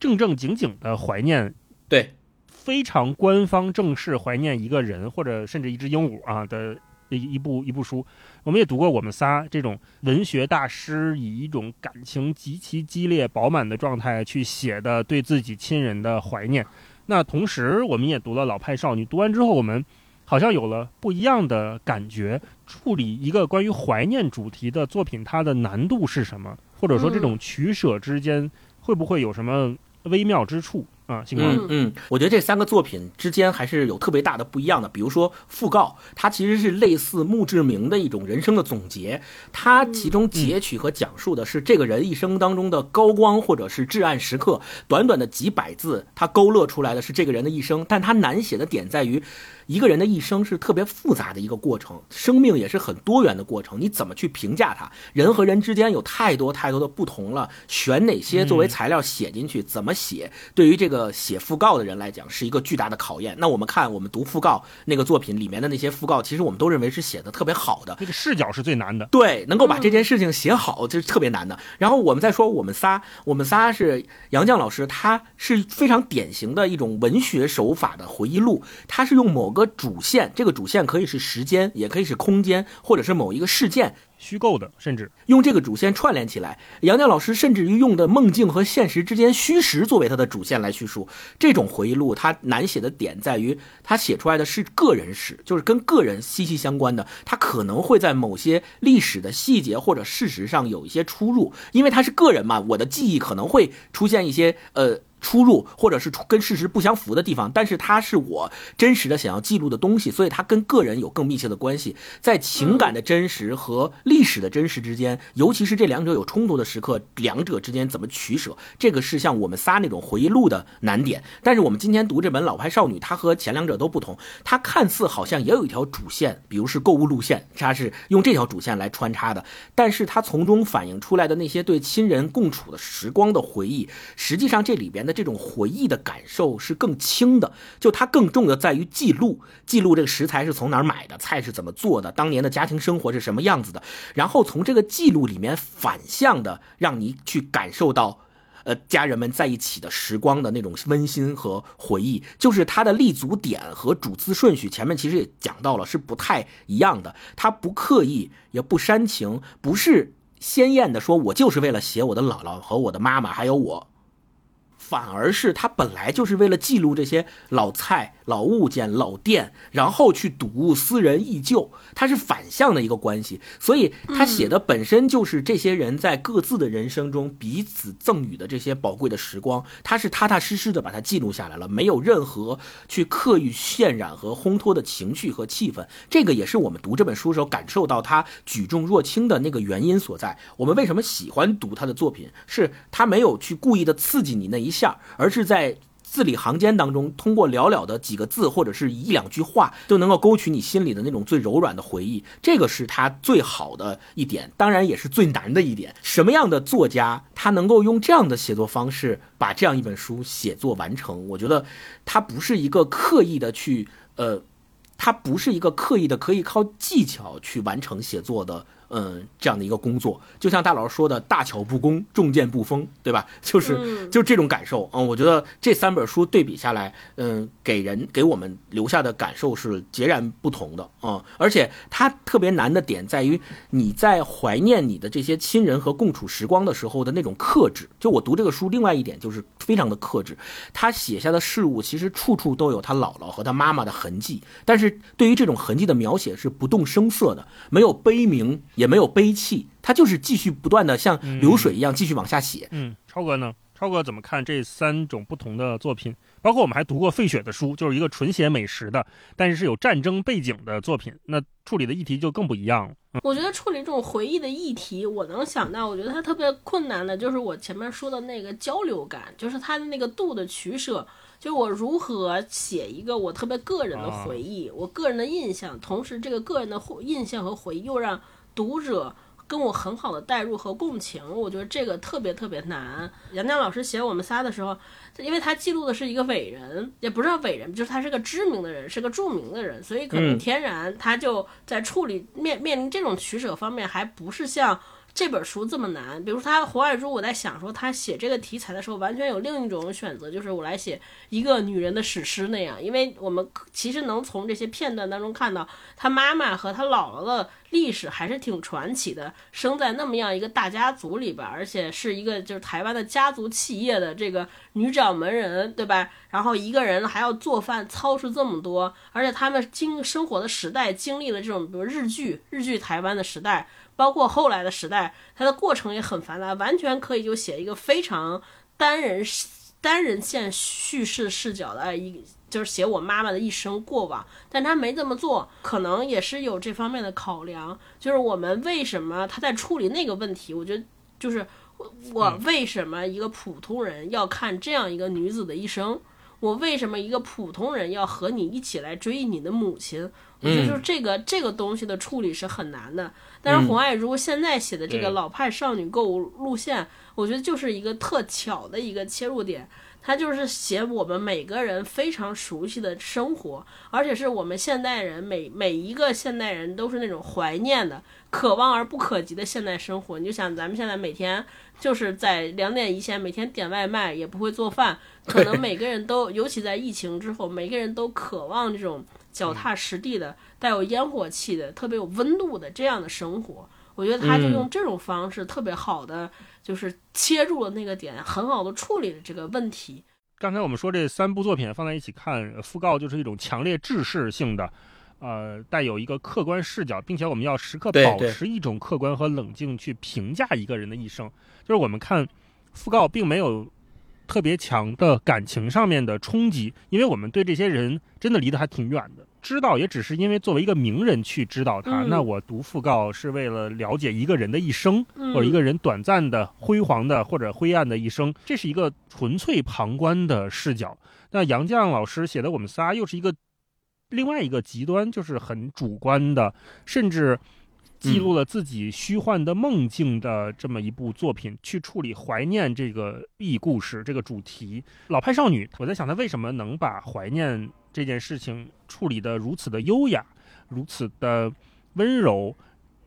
正正经经的怀念对，非常官方正式怀念一个人或者甚至一只鹦鹉啊的一一部一部书，我们也读过我们仨这种文学大师以一种感情极其激烈饱满的状态去写的对自己亲人的怀念。那同时，我们也读了《老派少女》，读完之后，我们好像有了不一样的感觉。处理一个关于怀念主题的作品，它的难度是什么？或者说，这种取舍之间会不会有什么微妙之处啊？星光，嗯嗯，我觉得这三个作品之间还是有特别大的不一样的。比如说《讣告》，它其实是类似墓志铭的一种人生的总结，它其中截取和讲述的是这个人一生当中的高光或者是至暗时刻。短短的几百字，它勾勒出来的是这个人的一生，但它难写的点在于。一个人的一生是特别复杂的一个过程，生命也是很多元的过程。你怎么去评价它？人和人之间有太多太多的不同了，选哪些作为材料写进去，怎么写，对于这个写讣告的人来讲是一个巨大的考验。那我们看我们读讣告那个作品里面的那些讣告，其实我们都认为是写的特别好的，这个视角是最难的。对，能够把这件事情写好，这是特别难的。然后我们再说我们仨，我们仨是杨绛老师，他是非常典型的一种文学手法的回忆录，他是用某个主线，这个主线可以是时间，也可以是空间，或者是某一个事件。虚构的，甚至用这个主线串联起来。杨绛老师甚至于用的梦境和现实之间虚实作为他的主线来叙述这种回忆录。他难写的点在于，他写出来的是个人史，就是跟个人息息相关的。他可能会在某些历史的细节或者事实上有一些出入，因为他是个人嘛，我的记忆可能会出现一些呃。出入或者是跟事实不相符的地方，但是它是我真实的想要记录的东西，所以它跟个人有更密切的关系。在情感的真实和历史的真实之间，尤其是这两者有冲突的时刻，两者之间怎么取舍，这个是像我们仨那种回忆录的难点。但是我们今天读这本《老派少女》，它和前两者都不同，它看似好像也有一条主线，比如是购物路线，它是用这条主线来穿插的，但是它从中反映出来的那些对亲人共处的时光的回忆，实际上这里边。的这种回忆的感受是更轻的，就它更重的在于记录，记录这个食材是从哪儿买的，菜是怎么做的，当年的家庭生活是什么样子的，然后从这个记录里面反向的让你去感受到，呃，家人们在一起的时光的那种温馨和回忆，就是它的立足点和主次顺序，前面其实也讲到了，是不太一样的，它不刻意也不煽情，不是鲜艳的说，我就是为了写我的姥姥和我的妈妈，还有我。反而是他本来就是为了记录这些老蔡、老物件、老店，然后去睹物思人忆旧，它是反向的一个关系。所以他写的本身就是这些人在各自的人生中彼此赠予的这些宝贵的时光，他是踏踏实实的把它记录下来了，没有任何去刻意渲染和烘托的情绪和气氛。这个也是我们读这本书的时候感受到他举重若轻的那个原因所在。我们为什么喜欢读他的作品？是他没有去故意的刺激你那一。下，而是在字里行间当中，通过寥寥的几个字或者是一两句话，就能够勾取你心里的那种最柔软的回忆。这个是他最好的一点，当然也是最难的一点。什么样的作家，他能够用这样的写作方式把这样一本书写作完成？我觉得他不是一个刻意的去，呃，他不是一个刻意的可以靠技巧去完成写作的。嗯，这样的一个工作，就像大老师说的“大巧不工，重剑不锋”，对吧？就是就这种感受嗯，我觉得这三本书对比下来，嗯，给人给我们留下的感受是截然不同的啊。而且它特别难的点在于，你在怀念你的这些亲人和共处时光的时候的那种克制。就我读这个书，另外一点就是非常的克制。他写下的事物其实处处都有他姥姥和他妈妈的痕迹，但是对于这种痕迹的描写是不动声色的，没有悲鸣。也没有悲泣，他就是继续不断的像流水一样继续往下写。嗯，超哥呢？超哥怎么看这三种不同的作品？包括我们还读过费雪的书，就是一个纯写美食的，但是是有战争背景的作品，那处理的议题就更不一样了。我觉得处理这种回忆的议题，我能想到，我觉得它特别困难的就是我前面说的那个交流感，就是它的那个度的取舍。就我如何写一个我特别个人的回忆，我个人的印象，同时这个个人的印象和回忆又让读者跟我很好的代入和共情，我觉得这个特别特别难。杨绛老师写我们仨的时候，因为他记录的是一个伟人，也不是伟人，就是他是个知名的人，是个著名的人，所以可能天然他就在处理面面临这种取舍方面，还不是像。这本书这么难，比如说他胡爱珠，我在想说他写这个题材的时候，完全有另一种选择，就是我来写一个女人的史诗那样，因为我们其实能从这些片段当中看到，他妈妈和他姥姥的历史还是挺传奇的，生在那么样一个大家族里边，而且是一个就是台湾的家族企业的这个女掌门人，对吧？然后一个人还要做饭，操持这么多，而且他们经生活的时代经历了这种比如日剧，日剧台湾的时代。包括后来的时代，它的过程也很繁杂，完全可以就写一个非常单人单人线叙事视角的一，就是写我妈妈的一生过往。但他没这么做，可能也是有这方面的考量。就是我们为什么他在处理那个问题？我觉得就是我为什么一个普通人要看这样一个女子的一生？我为什么一个普通人要和你一起来追忆你的母亲？我觉得就是这个这个东西的处理是很难的。但是红爱如果现在写的这个老派少女购物路线，我觉得就是一个特巧的一个切入点。他就是写我们每个人非常熟悉的生活，而且是我们现代人每每一个现代人都是那种怀念的、可望而不可及的现代生活。你就想咱们现在每天就是在两点一线，每天点外卖也不会做饭，可能每个人都，尤其在疫情之后，每个人都渴望这种。脚踏实地的、带有烟火气的、特别有温度的这样的生活。我觉得他就嗯用这种方式特别好的，就是切入了那个点，很好的处理了这个问题。刚才我们说这三部作品放在一起看，呃讣告就是一种强烈制式性的，呃，带有一个客观视角，并且我们要时刻保持一种客观和冷静去评价一个人的一生。就是我们看讣告并没有特别强的感情上面的冲击，因为我们对这些人真的离得还挺远的。知道也只是因为作为一个名人去知道他，嗯那我读讣告是为了了解一个人的一生，嗯，或者一个人短暂的、辉煌的或者灰暗的一生，这是一个纯粹旁观的视角。那杨绛老师写的《我们仨》又是一个另外一个极端，就是很主观的，甚至记录了自己虚幻的梦境的这么一部作品，去处理怀念这个异故事这个主题。老派少女，我在想她为什么能把怀念这件事情处理得如此的优雅，如此的温柔，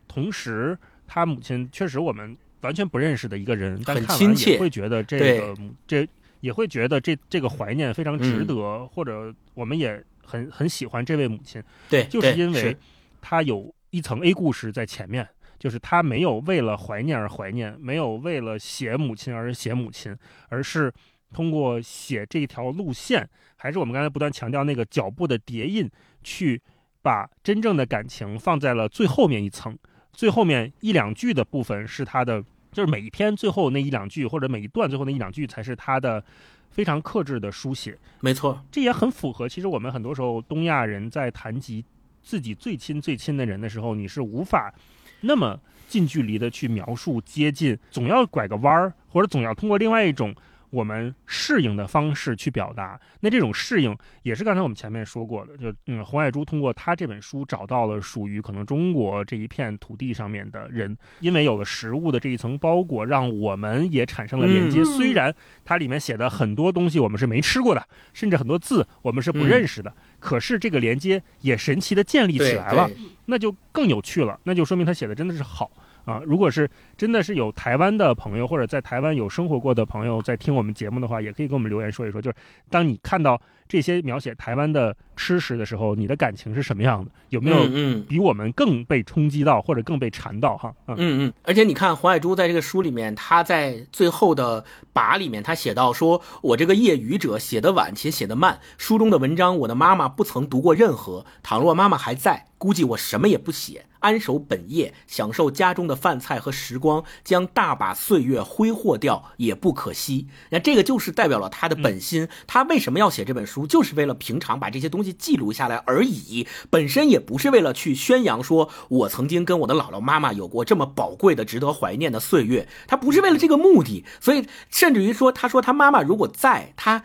同时她母亲确实我们完全不认识的一个人，但很看完也会觉得这个这也会觉得这这个怀念非常值得，或者我们也很很喜欢这位母亲，对，就是因为她有一层 A 故事在前面。就是他没有为了怀念而怀念，没有为了写母亲而写母亲，而是通过写这条路线，还是我们刚才不断强调那个脚步的叠印，去把真正的感情放在了最后面一层。最后面一两句的部分是他的，就是每一篇最后那一两句，或者每一段最后那一两句才是他的非常克制的书写。没错，这也很符合，其实我们很多时候东亚人在谈及自己最亲最亲的人的时候，你是无法那么近距离的去描述接近，总要拐个弯儿，或者总要通过另外一种我们适应的方式去表达。那这种适应也是刚才我们前面说过的，就嗯，洪爱珠通过他这本书找到了属于可能中国这一片土地上面的人，因为有了食物的这一层包裹，让我们也产生了连接。嗯虽然它里面写的很多东西我们是没吃过的，甚至很多字我们是不认识的，可是这个连接也神奇的建立起来了。那就更有趣了，那就说明他写的真的是好啊！如果是真的是有台湾的朋友或者在台湾有生活过的朋友在听我们节目的话，也可以给我们留言说一说，就是当你看到这些描写台湾的吃食的时候，你的感情是什么样的？有没有嗯嗯比我们更被冲击到或者更被缠到？哈，嗯嗯嗯，而且你看黄海珠在这个书里面，他在最后的跋里面，他写到说：“我这个业余者写得晚且写得慢，书中的文章我的妈妈不曾读过任何。倘若妈妈还在，估计我什么也不写，安守本业，享受家中的饭菜和时光，将大把岁月挥霍掉也不可惜。那这个就是代表了他的本心。他为什么要写这本书，就是为了平常把这些东西记录下来而已，本身也不是为了去宣扬说我曾经跟我的姥姥妈妈有过这么宝贵的、值得怀念的岁月。他不是为了这个目的，所以甚至于说，他说他妈妈如果在，他。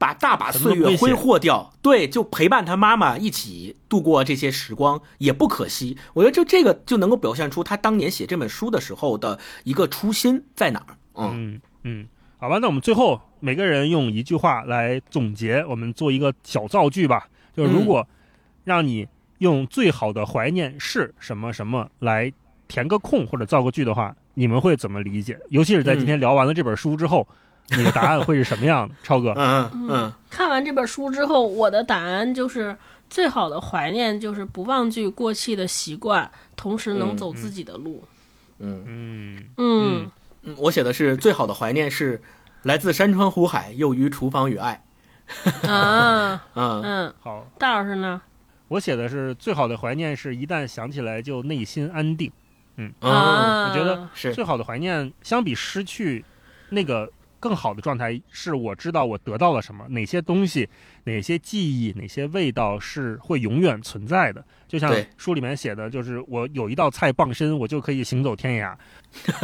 把大把岁月挥霍掉，对，就陪伴他妈妈一起度过这些时光也不可惜。我觉得就这个就能够表现出他当年写这本书的时候的一个初心在哪儿。嗯嗯嗯，好吧，那我们最后每个人用一句话来总结，我们做一个小造句吧。就是如果让你用最好的怀念是什么什么来填个空或者造个句的话，你们会怎么理解？尤其是在今天聊完了这本书之后，你的答案会是什么样的？超哥，嗯嗯嗯，看完这本书之后，我的答案就是最好的怀念就是不忘记过去的习惯，同时能走自己的路。嗯嗯嗯嗯，我写的是最好的怀念是来自山川湖海，又于厨房与爱。啊嗯 嗯，好，大老师呢？我写的是最好的怀念是一旦想起来就内心安定。嗯，啊，我觉得是最好的怀念，相比失去那个更好的状态，是我知道我得到了什么，哪些东西、哪些记忆、哪些味道是会永远存在的。就像书里面写的，就是我有一道菜傍身，我就可以行走天涯。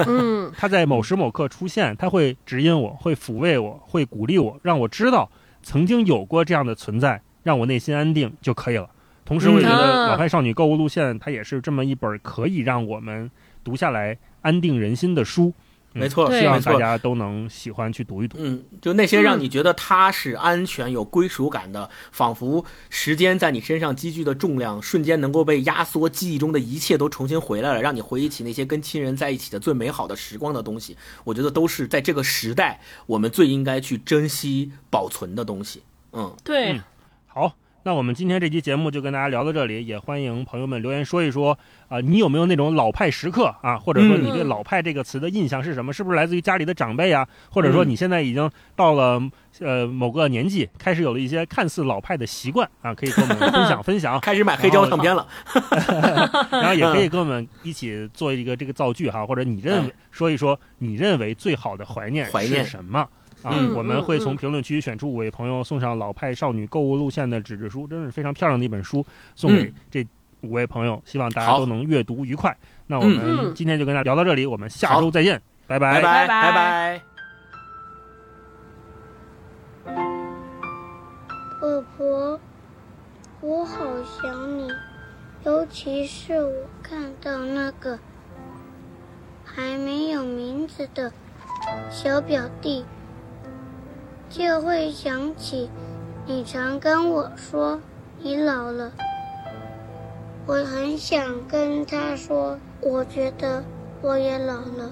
嗯 它在某时某刻出现，它会指引我，会抚慰我，会鼓励我，让我知道曾经有过这样的存在，让我内心安定就可以了。同时，我也觉得嗯《老派少女购物路线》它也是这么一本可以让我们读下来安定人心的书。嗯没错，希望。大家都能喜欢去读一读。嗯，就那些让你觉得踏实、安全、有归属感的，仿佛时间在你身上积聚的重量，瞬间能够被压缩，记忆中的一切都重新回来了，让你回忆起那些跟亲人在一起的最美好的时光的东西。我觉得都是在这个时代我们最应该去珍惜、保存的东西。嗯，对那我们今天这期节目就跟大家聊到这里，也欢迎朋友们留言说一说啊、你有没有那种老派时刻啊，或者说你对“嗯老派”这个词的印象是什么？是不是来自于家里的长辈啊？或者说嗯你现在已经到了呃某个年纪，开始有了一些看似老派的习惯啊，可以跟我们分享 分享。开始买黑胶唱片了。然后 也可以跟我们一起做一个这个造句哈，或者你认为哎说一说你认为最好的怀念怀念是什么？啊，嗯我们会从嗯。评论区选出五位朋友，送上老派少女购物路线的纸质书，真是非常漂亮的一本书，送给嗯。这五位朋友，希望大家都能阅读愉快。那我嗯们嗯今天就跟大家聊到这里，我们下周再见，拜拜。拜拜拜。婆婆，我好想你，尤其是我看到那个还没有名字的小表弟，就会想起你常跟我说你老了。我很想跟他说，我觉得我也老了。